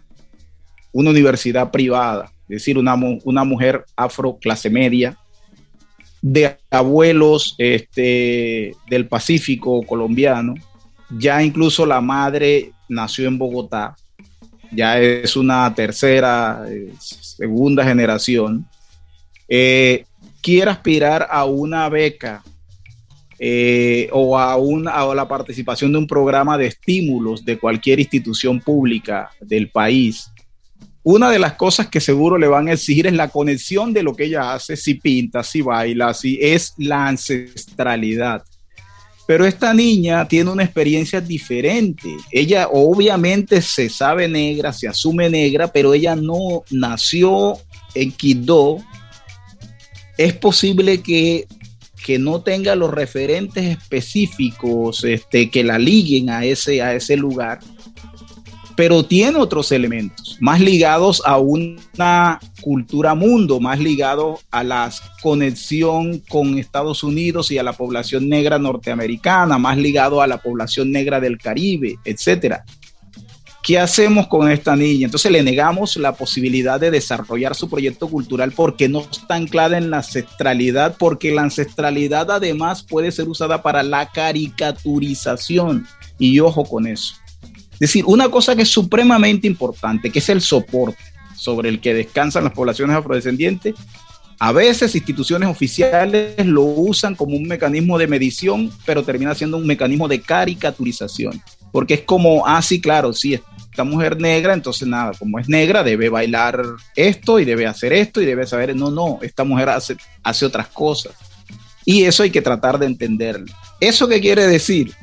una universidad privada, decir, una, una mujer afro clase media, de abuelos este, del Pacífico colombiano, ya incluso la madre nació en Bogotá, ya es una tercera, eh, segunda generación, eh, quiere aspirar a una beca eh, o, a una, a la participación de un programa de estímulos de cualquier institución pública del país, una de las cosas que seguro le van a exigir es la conexión de lo que ella hace, si pinta, si baila, si es la ancestralidad. Pero esta niña tiene una experiencia diferente. Ella obviamente se sabe negra, se asume negra, pero ella no nació en Quito. Es posible que, que no tenga los referentes específicos este, que la liguen a ese, a ese lugar pero tiene otros elementos más ligados a una cultura mundo, más ligados a la conexión con Estados Unidos y a la población negra norteamericana, más ligado a la población negra del Caribe, etcétera. ¿Qué hacemos con esta niña? Entonces le negamos la posibilidad de desarrollar su proyecto cultural porque no está anclada en la ancestralidad, porque la ancestralidad además puede ser usada para la caricaturización. Y ojo con eso. Decir, una cosa que es supremamente importante, que es el soporte sobre el que descansan las poblaciones afrodescendientes, a veces instituciones oficiales lo usan como un mecanismo de medición, pero termina siendo un mecanismo de caricaturización, porque es como, ah, sí, claro, sí, esta mujer negra, entonces nada, como es negra, debe bailar esto y debe hacer esto y debe saber, no, no, esta mujer hace, hace otras cosas. Y eso hay que tratar de entenderlo. ¿Eso qué quiere decir?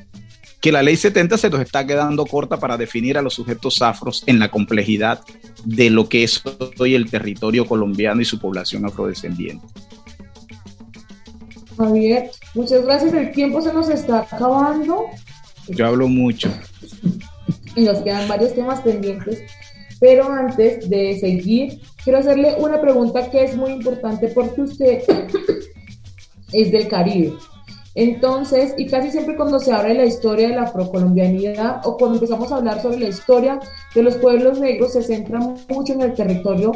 Que la ley 70 se nos está quedando corta para definir a los sujetos afros en la complejidad de lo que es hoy el territorio colombiano y su población afrodescendiente. Javier, muchas gracias. El tiempo se nos está acabando. Yo hablo mucho. Y nos quedan varios temas pendientes. Pero antes de seguir, quiero hacerle una pregunta que es muy importante porque usted es del Caribe. Entonces, y casi siempre cuando se habla de la historia de la afrocolombianidad o cuando empezamos a hablar sobre la historia de los pueblos negros, se centra mucho en el territorio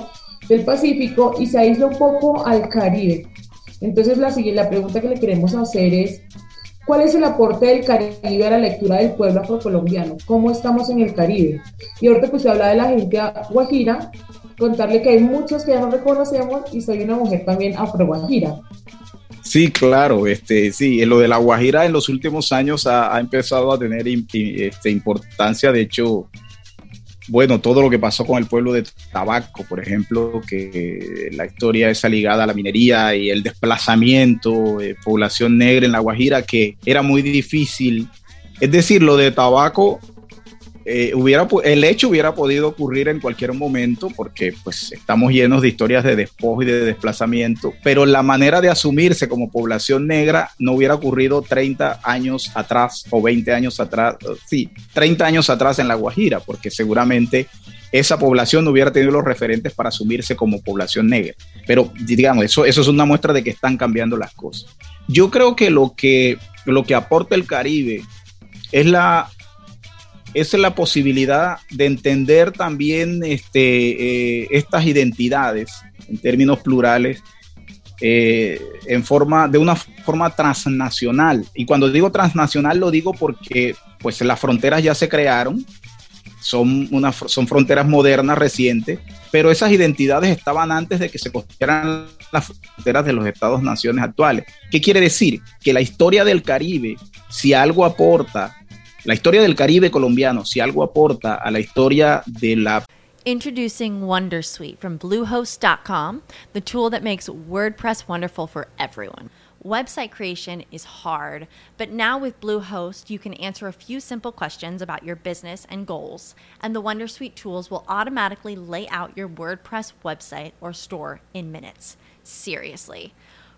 del Pacífico y se aísla un poco al Caribe. Entonces, la, la pregunta que le queremos hacer es, ¿cuál es el aporte del Caribe a la lectura del pueblo afrocolombiano? ¿Cómo estamos en el Caribe? Y ahorita que usted habla de la gente guajira, contarle que hay muchos que ya no reconocemos y soy una mujer también afro-guajira. Sí, claro, este, sí, lo de la Guajira en los últimos años ha, empezado a tener este, importancia, de hecho, bueno, todo lo que pasó con el pueblo de Tabaco, por ejemplo, que la historia esa ligada a la minería y el desplazamiento de población negra en la Guajira, que era muy difícil. Es decir, lo de Tabaco eh, hubiera, el hecho hubiera podido ocurrir en cualquier momento porque pues estamos llenos de historias de despojo y de desplazamiento, pero la manera de asumirse como población negra no hubiera ocurrido 30 años atrás o 20 años atrás, sí, 30 años atrás en La Guajira, porque seguramente esa población no hubiera tenido los referentes para asumirse como población negra. Pero digamos, eso, eso es una muestra de que están cambiando las cosas. Yo creo que lo que, lo que aporta el Caribe es la es la posibilidad de entender también este, eh, estas identidades en términos plurales eh, en forma, de una forma transnacional. Y cuando digo transnacional lo digo porque pues las fronteras ya se crearon, son, una, son fronteras modernas, recientes, pero esas identidades estaban antes de que se construyeran las fronteras de los estados-naciones actuales. ¿Qué quiere decir? Que la historia del Caribe, si algo aporta la historia del Caribe colombiano, si algo aporta a la historia de la Introducing Wondersuite from Bluehost.com, the tool that makes WordPress wonderful for everyone. Website creation is hard, but now with Bluehost, you can answer a few simple questions about your business and goals, and the Wondersuite tools will automatically lay out your WordPress website or store in minutes. Seriously.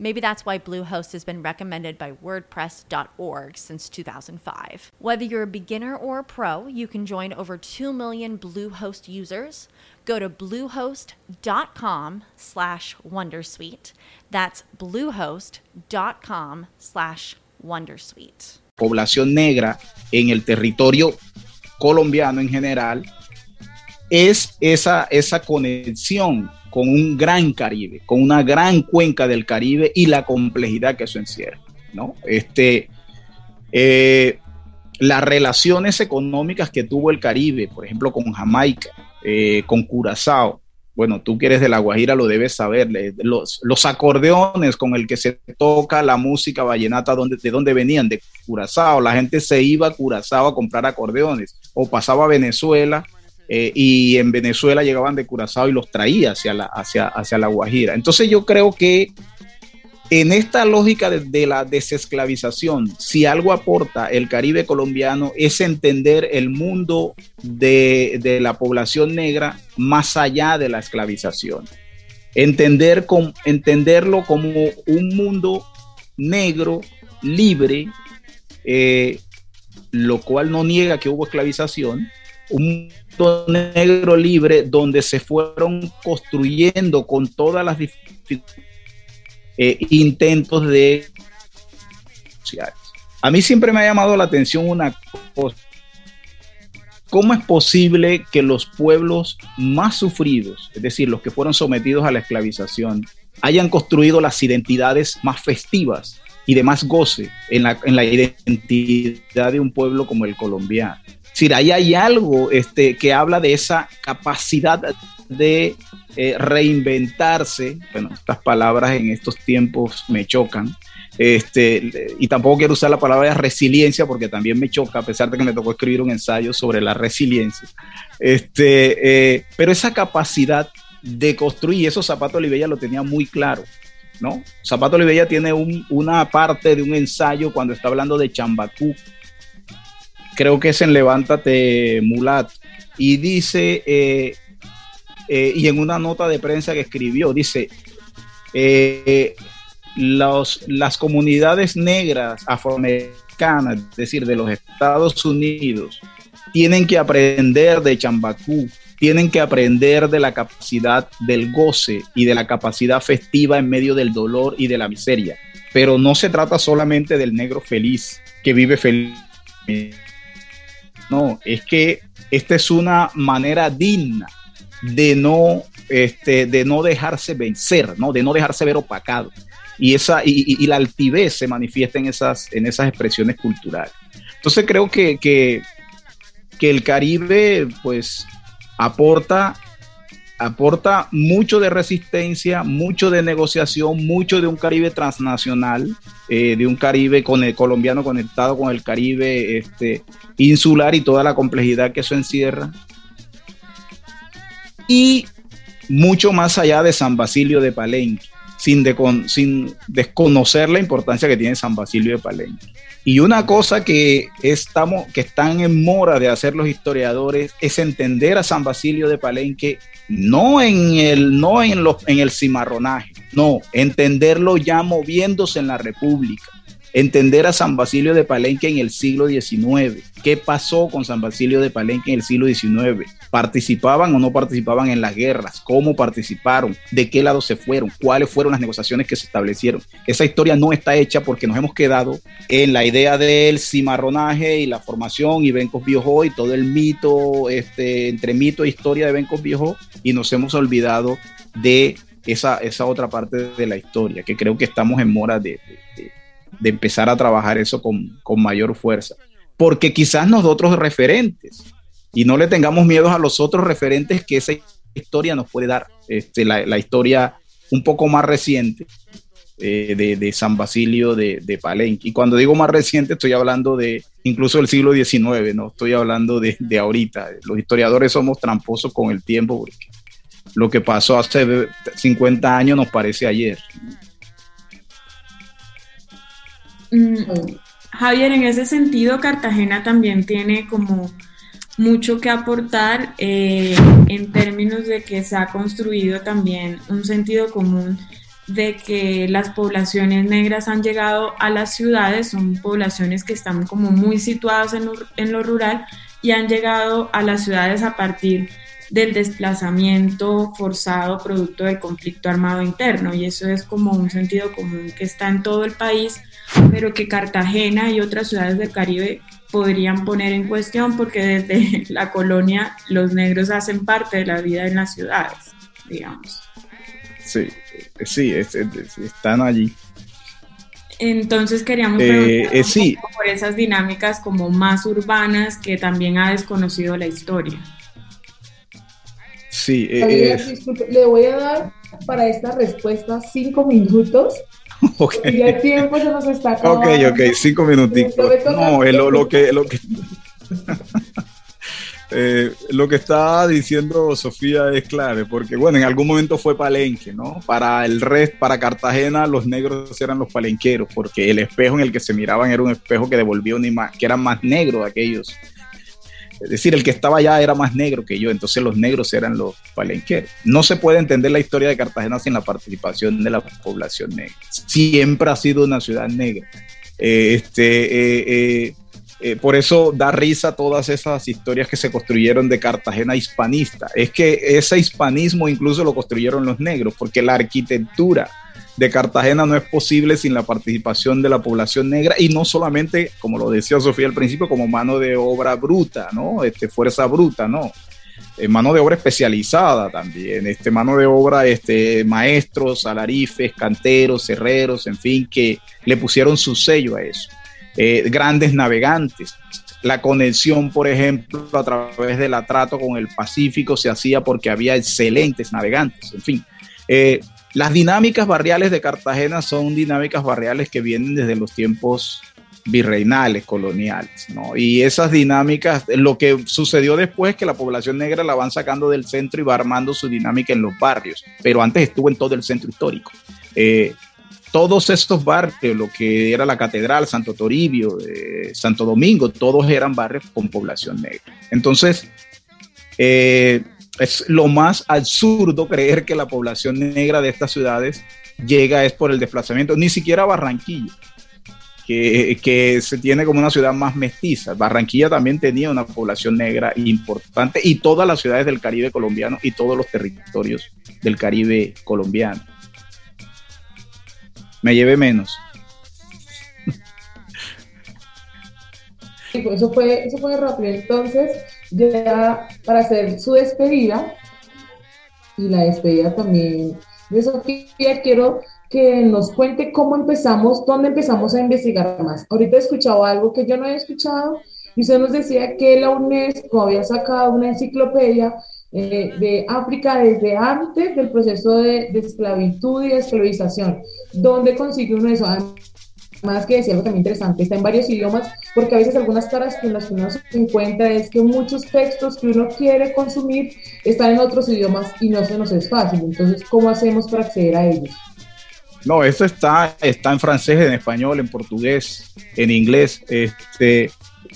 Maybe that's why Bluehost has been recommended by WordPress.org since 2005. Whether you're a beginner or a pro, you can join over 2 million Bluehost users. Go to bluehost.com slash wondersuite. That's bluehost.com slash wondersuite. Población negra en el territorio colombiano en general es esa, esa conexión con un gran Caribe, con una gran cuenca del Caribe y la complejidad que eso encierra. ¿no? Este, eh, las relaciones económicas que tuvo el Caribe, por ejemplo, con Jamaica, eh, con Curazao, bueno, tú que eres de La Guajira lo debes saber, los, los acordeones con el que se toca la música vallenata, ¿de dónde venían? De Curazao, la gente se iba a Curazao a comprar acordeones o pasaba a Venezuela eh, y en Venezuela llegaban de Curazao y los traía hacia la, hacia, hacia la Guajira. Entonces yo creo que en esta lógica de, la desesclavización, si algo aporta el Caribe colombiano es entender el mundo de, la población negra más allá de la esclavización. Entender entenderlo como un mundo negro, libre, eh, lo cual no niega que hubo esclavización, negro libre donde se fueron construyendo con todas las eh, intentos de... A mí siempre me ha llamado la atención una cosa. ¿Cómo es posible que los pueblos más sufridos, es decir, los que fueron sometidos a la esclavización, hayan construido las identidades más festivas y de más goce en la, en la identidad de un pueblo como el colombiano? Decir, ahí hay algo este, que habla de esa capacidad de eh, reinventarse. Bueno, estas palabras en estos tiempos me chocan. Este, y tampoco quiero usar la palabra resiliencia porque también me choca, a pesar de que me tocó escribir un ensayo sobre la resiliencia. Este, eh, pero esa capacidad de construir, eso Zapato Olivella lo tenía muy claro. ¿no? Zapato Olivella tiene una parte de un ensayo cuando está hablando de Chambacú, creo que es en Levántate Mulat, y dice, eh, eh, y en una nota de prensa que escribió, dice, eh, las comunidades negras afroamericanas, es decir, de los Estados Unidos, tienen que aprender de Chambacú, tienen que aprender de la capacidad del goce y de la capacidad festiva en medio del dolor y de la miseria. Pero no se trata solamente del negro feliz que vive feliz no, es que esta es una manera digna de no, este, de no dejarse vencer, ¿no? de no dejarse ver opacado. Y, esa, y, la altivez se manifiesta en esas, en esas expresiones culturales. Entonces creo que, que, que el Caribe pues aporta aporta mucho de resistencia, mucho de negociación, mucho de un Caribe transnacional, eh, de un Caribe con el colombiano conectado con el Caribe este, insular y toda la complejidad que eso encierra. Y mucho más allá de San Basilio de Palenque, sin, sin desconocer la importancia que tiene San Basilio de Palenque. Y una cosa que, estamos, que están en mora de hacer los historiadores es entender a San Basilio de Palenque no en el, no en, los, en el cimarronaje, no, entenderlo ya moviéndose en la República entender a San Basilio de Palenque en el siglo XIX. ¿Qué pasó con San Basilio de Palenque en el siglo XIX? ¿Participaban o no participaban en las guerras? ¿Cómo participaron? ¿De qué lado se fueron? ¿Cuáles fueron las negociaciones que se establecieron? Esa historia no está hecha porque nos hemos quedado en la idea del cimarronaje y la formación y Bencos Viejo y todo el mito, este, entre mito e historia de Bencos Viejo y nos hemos olvidado de esa, esa otra parte de la historia que creo que estamos en mora de de empezar a trabajar eso con, mayor fuerza. Porque quizás nosotros referentes y no le tengamos miedo a los otros referentes que esa historia nos puede dar, este, la, historia un poco más reciente, eh, de, San Basilio de, de, Palenque. Y cuando digo más reciente, estoy hablando de incluso del siglo XIX, no estoy hablando de, de ahorita. Los historiadores somos tramposos con el tiempo porque lo que pasó hace 50 años nos parece ayer. Mm, Javier, en ese sentido, Cartagena también tiene como mucho que aportar eh, en términos de que se ha construido también un sentido común de que las poblaciones negras han llegado a las ciudades, son poblaciones que están como muy situadas en lo, en lo rural y han llegado a las ciudades a partir del desplazamiento forzado producto del conflicto armado interno. Y eso es como un sentido común que está en todo el país, pero que Cartagena y otras ciudades del Caribe podrían poner en cuestión porque desde la colonia los negros hacen parte de la vida en las ciudades, digamos. Sí, sí, están allí. Entonces queríamos eh, eh por esas dinámicas como más urbanas que también ha desconocido la historia. Sí, eh, le voy a dar para esta respuesta cinco minutos Okay. Y el tiempo se nos está acabando. Ok, ok, cinco minutitos. No, lo, lo, que, lo que, eh, lo que está diciendo Sofía es clave, porque bueno, en algún momento fue palenque, ¿no? Para el resto, para Cartagena, los negros eran los palenqueros, porque el espejo en el que se miraban era un espejo que devolvía una imagen, que era más negro aquellos es decir, el que estaba allá era más negro que yo, entonces los negros eran los palenqueros. No se puede entender la historia de Cartagena sin la participación de la población negra. Siempre ha sido una ciudad negra. Eh, este, eh, eh, por eso da risa todas esas historias que se construyeron de Cartagena hispanista. Es que ese hispanismo incluso lo construyeron los negros, porque la arquitectura de Cartagena no es posible sin la participación de la población negra y no solamente, como lo decía Sofía al principio, como mano de obra bruta, ¿no? Este, fuerza bruta, ¿no? Eh, mano de obra especializada también, este, mano de obra, este, maestros, alarifes, canteros, herreros, en fin, que le pusieron su sello a eso. Eh, grandes navegantes. La conexión, por ejemplo, a través del atrato con el Pacífico se hacía porque había excelentes navegantes, en fin. Eh, las dinámicas barriales de Cartagena son dinámicas barriales que vienen desde los tiempos virreinales, coloniales, ¿no? Y esas dinámicas, lo que sucedió después es que la población negra la van sacando del centro y va armando su dinámica en los barrios, pero antes estuvo en todo el centro histórico. Eh, todos estos barrios, lo que era la Catedral, Santo Toribio, eh, Santo Domingo, todos eran barrios con población negra. Entonces, eh, es lo más absurdo creer que la población negra de estas ciudades llega es por el desplazamiento, ni siquiera Barranquilla, que, que, se tiene como una ciudad más mestiza. Barranquilla también tenía una población negra importante y todas las ciudades del Caribe colombiano y todos los territorios del Caribe colombiano. Me llevé menos. Eso fue, eso fue rápido. Entonces, ya para hacer su despedida y la despedida también de Sofía, quiero que nos cuente cómo empezamos, dónde empezamos a investigar más. Ahorita he escuchado algo que yo no había escuchado y usted nos decía que la UNESCO había sacado una enciclopedia eh, de África desde antes del proceso de, de, esclavitud y de esclavización. ¿Dónde consigue uno eso? Más que decía algo también interesante, está en varios idiomas, porque a veces algunas caras que las que uno se encuentra es que muchos textos que uno quiere consumir están en otros idiomas y no se nos es fácil. Entonces, ¿cómo hacemos para acceder a ellos? No, esto está, está en francés, en español, en portugués, en inglés. Este,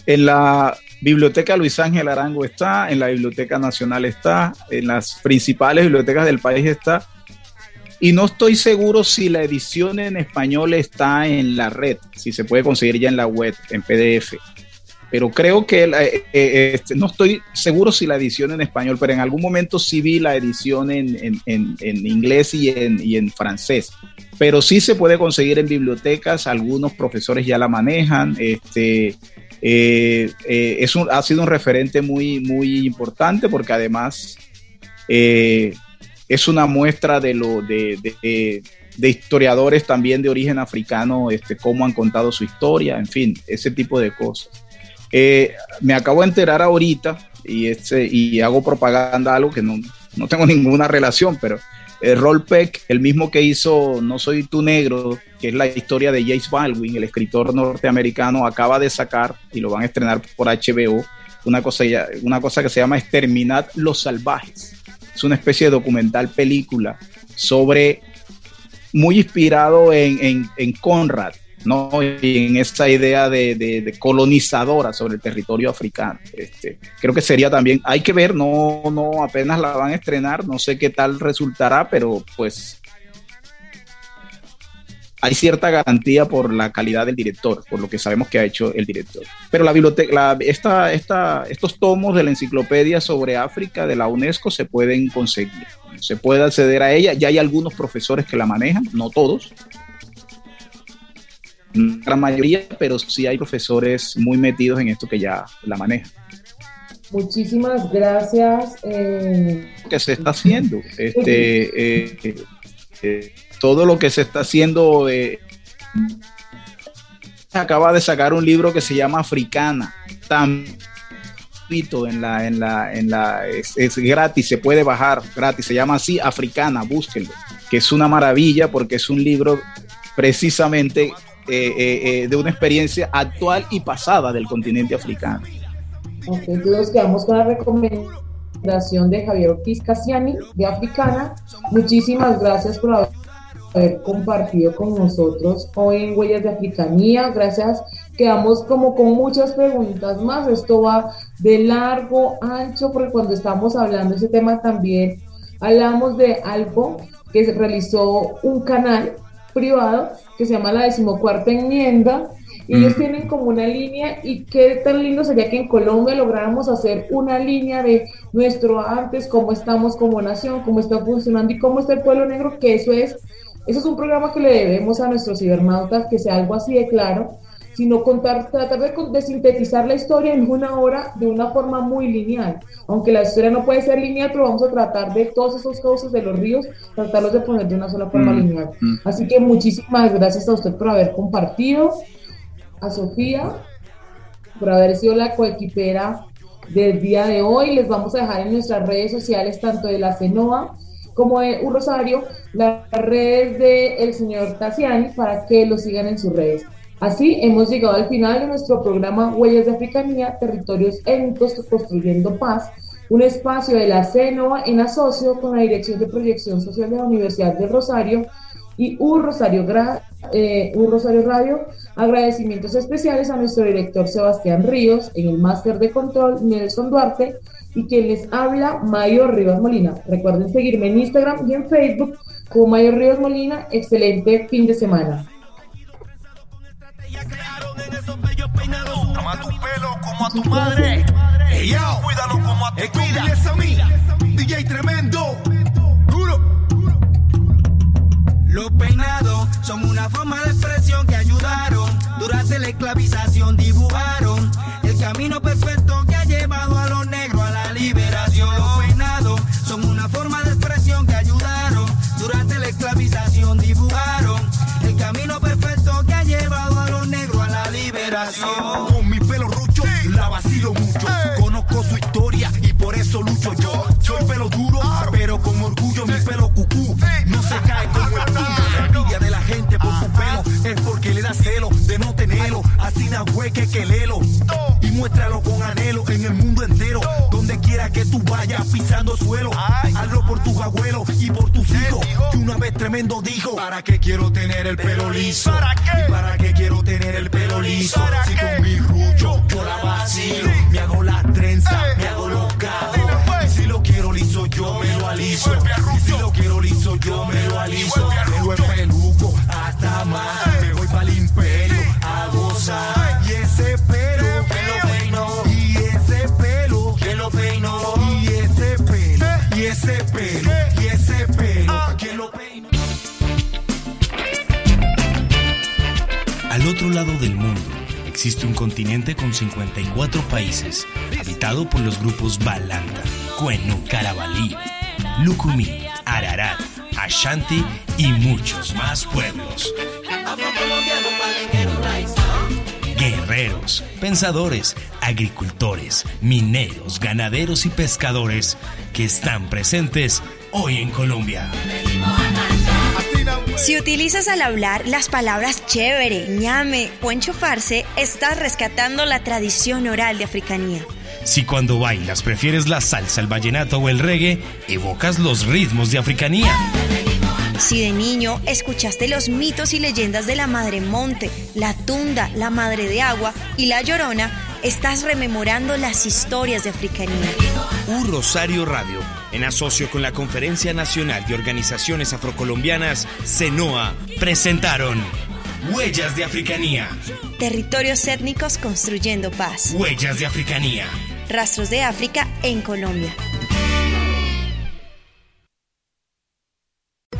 en la Biblioteca Luis Ángel Arango está, en la Biblioteca Nacional está, en las principales bibliotecas del país está y no estoy seguro si la edición en español está en la red, si se puede conseguir ya en la web, en PDF. Pero creo que, eh, eh, este, no estoy seguro si la edición en español, pero en algún momento sí vi la edición en, inglés y en, y en francés. Pero sí se puede conseguir en bibliotecas, algunos profesores ya la manejan. Este, eh, es ha sido un referente muy, muy importante porque además es una muestra de lo de, de, historiadores también de origen africano, este, cómo han contado su historia, en fin, ese tipo de cosas. Eh, me acabo de enterar ahorita y, este, y hago propaganda algo que no, no tengo ninguna relación, pero Eh, Roll Peck, el mismo que hizo No Soy Tu Negro, que es la historia de James Baldwin, el escritor norteamericano, acaba de sacar y lo van a estrenar por HBO, una cosa, una cosa que se llama Exterminad los Salvajes. Es una especie de documental película sobre, muy inspirado en, en Conrad, ¿no? Y en esa idea de, colonizadora sobre el territorio africano. Este, creo que sería también, hay que ver, no, no apenas la van a estrenar, no sé qué tal resultará, pero pues hay cierta garantía por la calidad del director, por lo que sabemos que ha hecho el director. Pero la biblioteca, esta, esta, estos tomos de la enciclopedia sobre África de la UNESCO se pueden conseguir, se puede acceder a ella, ya hay algunos profesores que la manejan, no todos, gran mayoría, pero sí hay profesores muy metidos en esto que ya la manejan. Muchísimas gracias. Eh... Que se está haciendo, este, eh, eh, todo lo que se está haciendo. Eh, acaba de sacar un libro que se llama Africana, tan en la, en la, en la, es, gratis, se puede bajar gratis, se llama así Africana, búsquenlo, que es una maravilla porque es un libro precisamente eh, eh, eh, de una experiencia actual y pasada del continente africano. Ok, entonces quedamos con la recomendación de Javier Ortiz Casiani de Africana. Muchísimas gracias por haber compartido con nosotros hoy en Huellas de Africanía. Gracias. Quedamos como con muchas preguntas más. Esto va de largo, ancho, porque cuando estamos hablando de ese tema también hablamos de algo que se realizó un canal privado que se llama la decimocuarta enmienda, y ellos mm. tienen como una línea y qué tan lindo sería que en Colombia lográramos hacer una línea de nuestro antes, cómo estamos como nación, cómo está funcionando y cómo está el pueblo negro, que eso es, eso es un programa que le debemos a nuestros cibernautas, que sea algo así de claro, sino contar, tratar de, sintetizar la historia en una hora de una forma muy lineal. Aunque la historia no puede ser lineal, pero vamos a tratar de todos esos cauces de los ríos, tratarlos de poner de una sola forma mm, lineal. Mm. Así que muchísimas gracias a usted por haber compartido, a Sofía, por haber sido la coequipera del día de hoy. Les vamos a dejar en nuestras redes sociales, tanto de la CENOA como de Un Rosario, las redes del señor Tassiani para que lo sigan en sus redes. Así hemos llegado al final de nuestro programa Huellas de Africanía, Territorios Étnicos Construyendo Paz, un espacio de la CENOA en asocio con la Dirección de Proyección Social de la Universidad del Rosario y un Rosario, eh, un Rosario Radio. Agradecimientos especiales a nuestro director Sebastián Ríos, en el máster de control Nelson Duarte y quien les habla Mayor Rivas Molina. Recuerden seguirme en Instagram y en Facebook como Mayor Rivas Molina. Excelente fin de semana. Ama tu pelo como a tu madre. Hey, yo, cuídalo como a tu vida. a mí, DJ tremendo. Los peinados son una forma de expresión que ayudaron. Durante la esclavización dibujaron el camino perfecto que ha llevado a los negros a la liberación. Los peinados son una forma de expresión que ayudaron. Durante la esclavización dibujaron el camino perfecto que ha llevado a los negros a la liberación. lucho yo. Soy pelo duro, pero con orgullo mi pelo cucú no se cae como es porque le da celo de no tenerlo. Así na hueque que lelo y muéstralo con anhelo en el mundo entero. Donde quiera que tú vayas pisando suelo, hazlo por tus abuelos y por tus hijos. Que una vez tremendo dijo: ¿Para qué quiero tener el pelo liso? ¿Para qué? ¿Y para qué quiero tener el pelo liso? Si con mi rucho yo la vacilo, me hago la trenza, me hago los yo me lo aliso. Y si lo un continente con 54 países, habitado por los grupos Balanta Cuenu, Carabalí, Lucumí, Ararat, Ashanti y muchos más pueblos. Guerreros, pensadores, agricultores, mineros, ganaderos y pescadores que están presentes hoy en Colombia. Si utilizas al hablar las palabras chévere, ñame o enchufarse, estás rescatando la tradición oral de africanía. Si cuando bailas prefieres la salsa, el vallenato o el reggae, evocas los ritmos de africanía. Si de niño escuchaste los mitos y leyendas de la Madre Monte, la Tunda, la Madre de Agua y la Llorona, estás rememorando las historias de africanía. Un Rosario Radio, en asocio con la Conferencia Nacional de Organizaciones Afrocolombianas, CENOA, presentaron Huellas de Africanía. Territorios étnicos construyendo paz. Huellas de Africanía. Rastros de África en Colombia.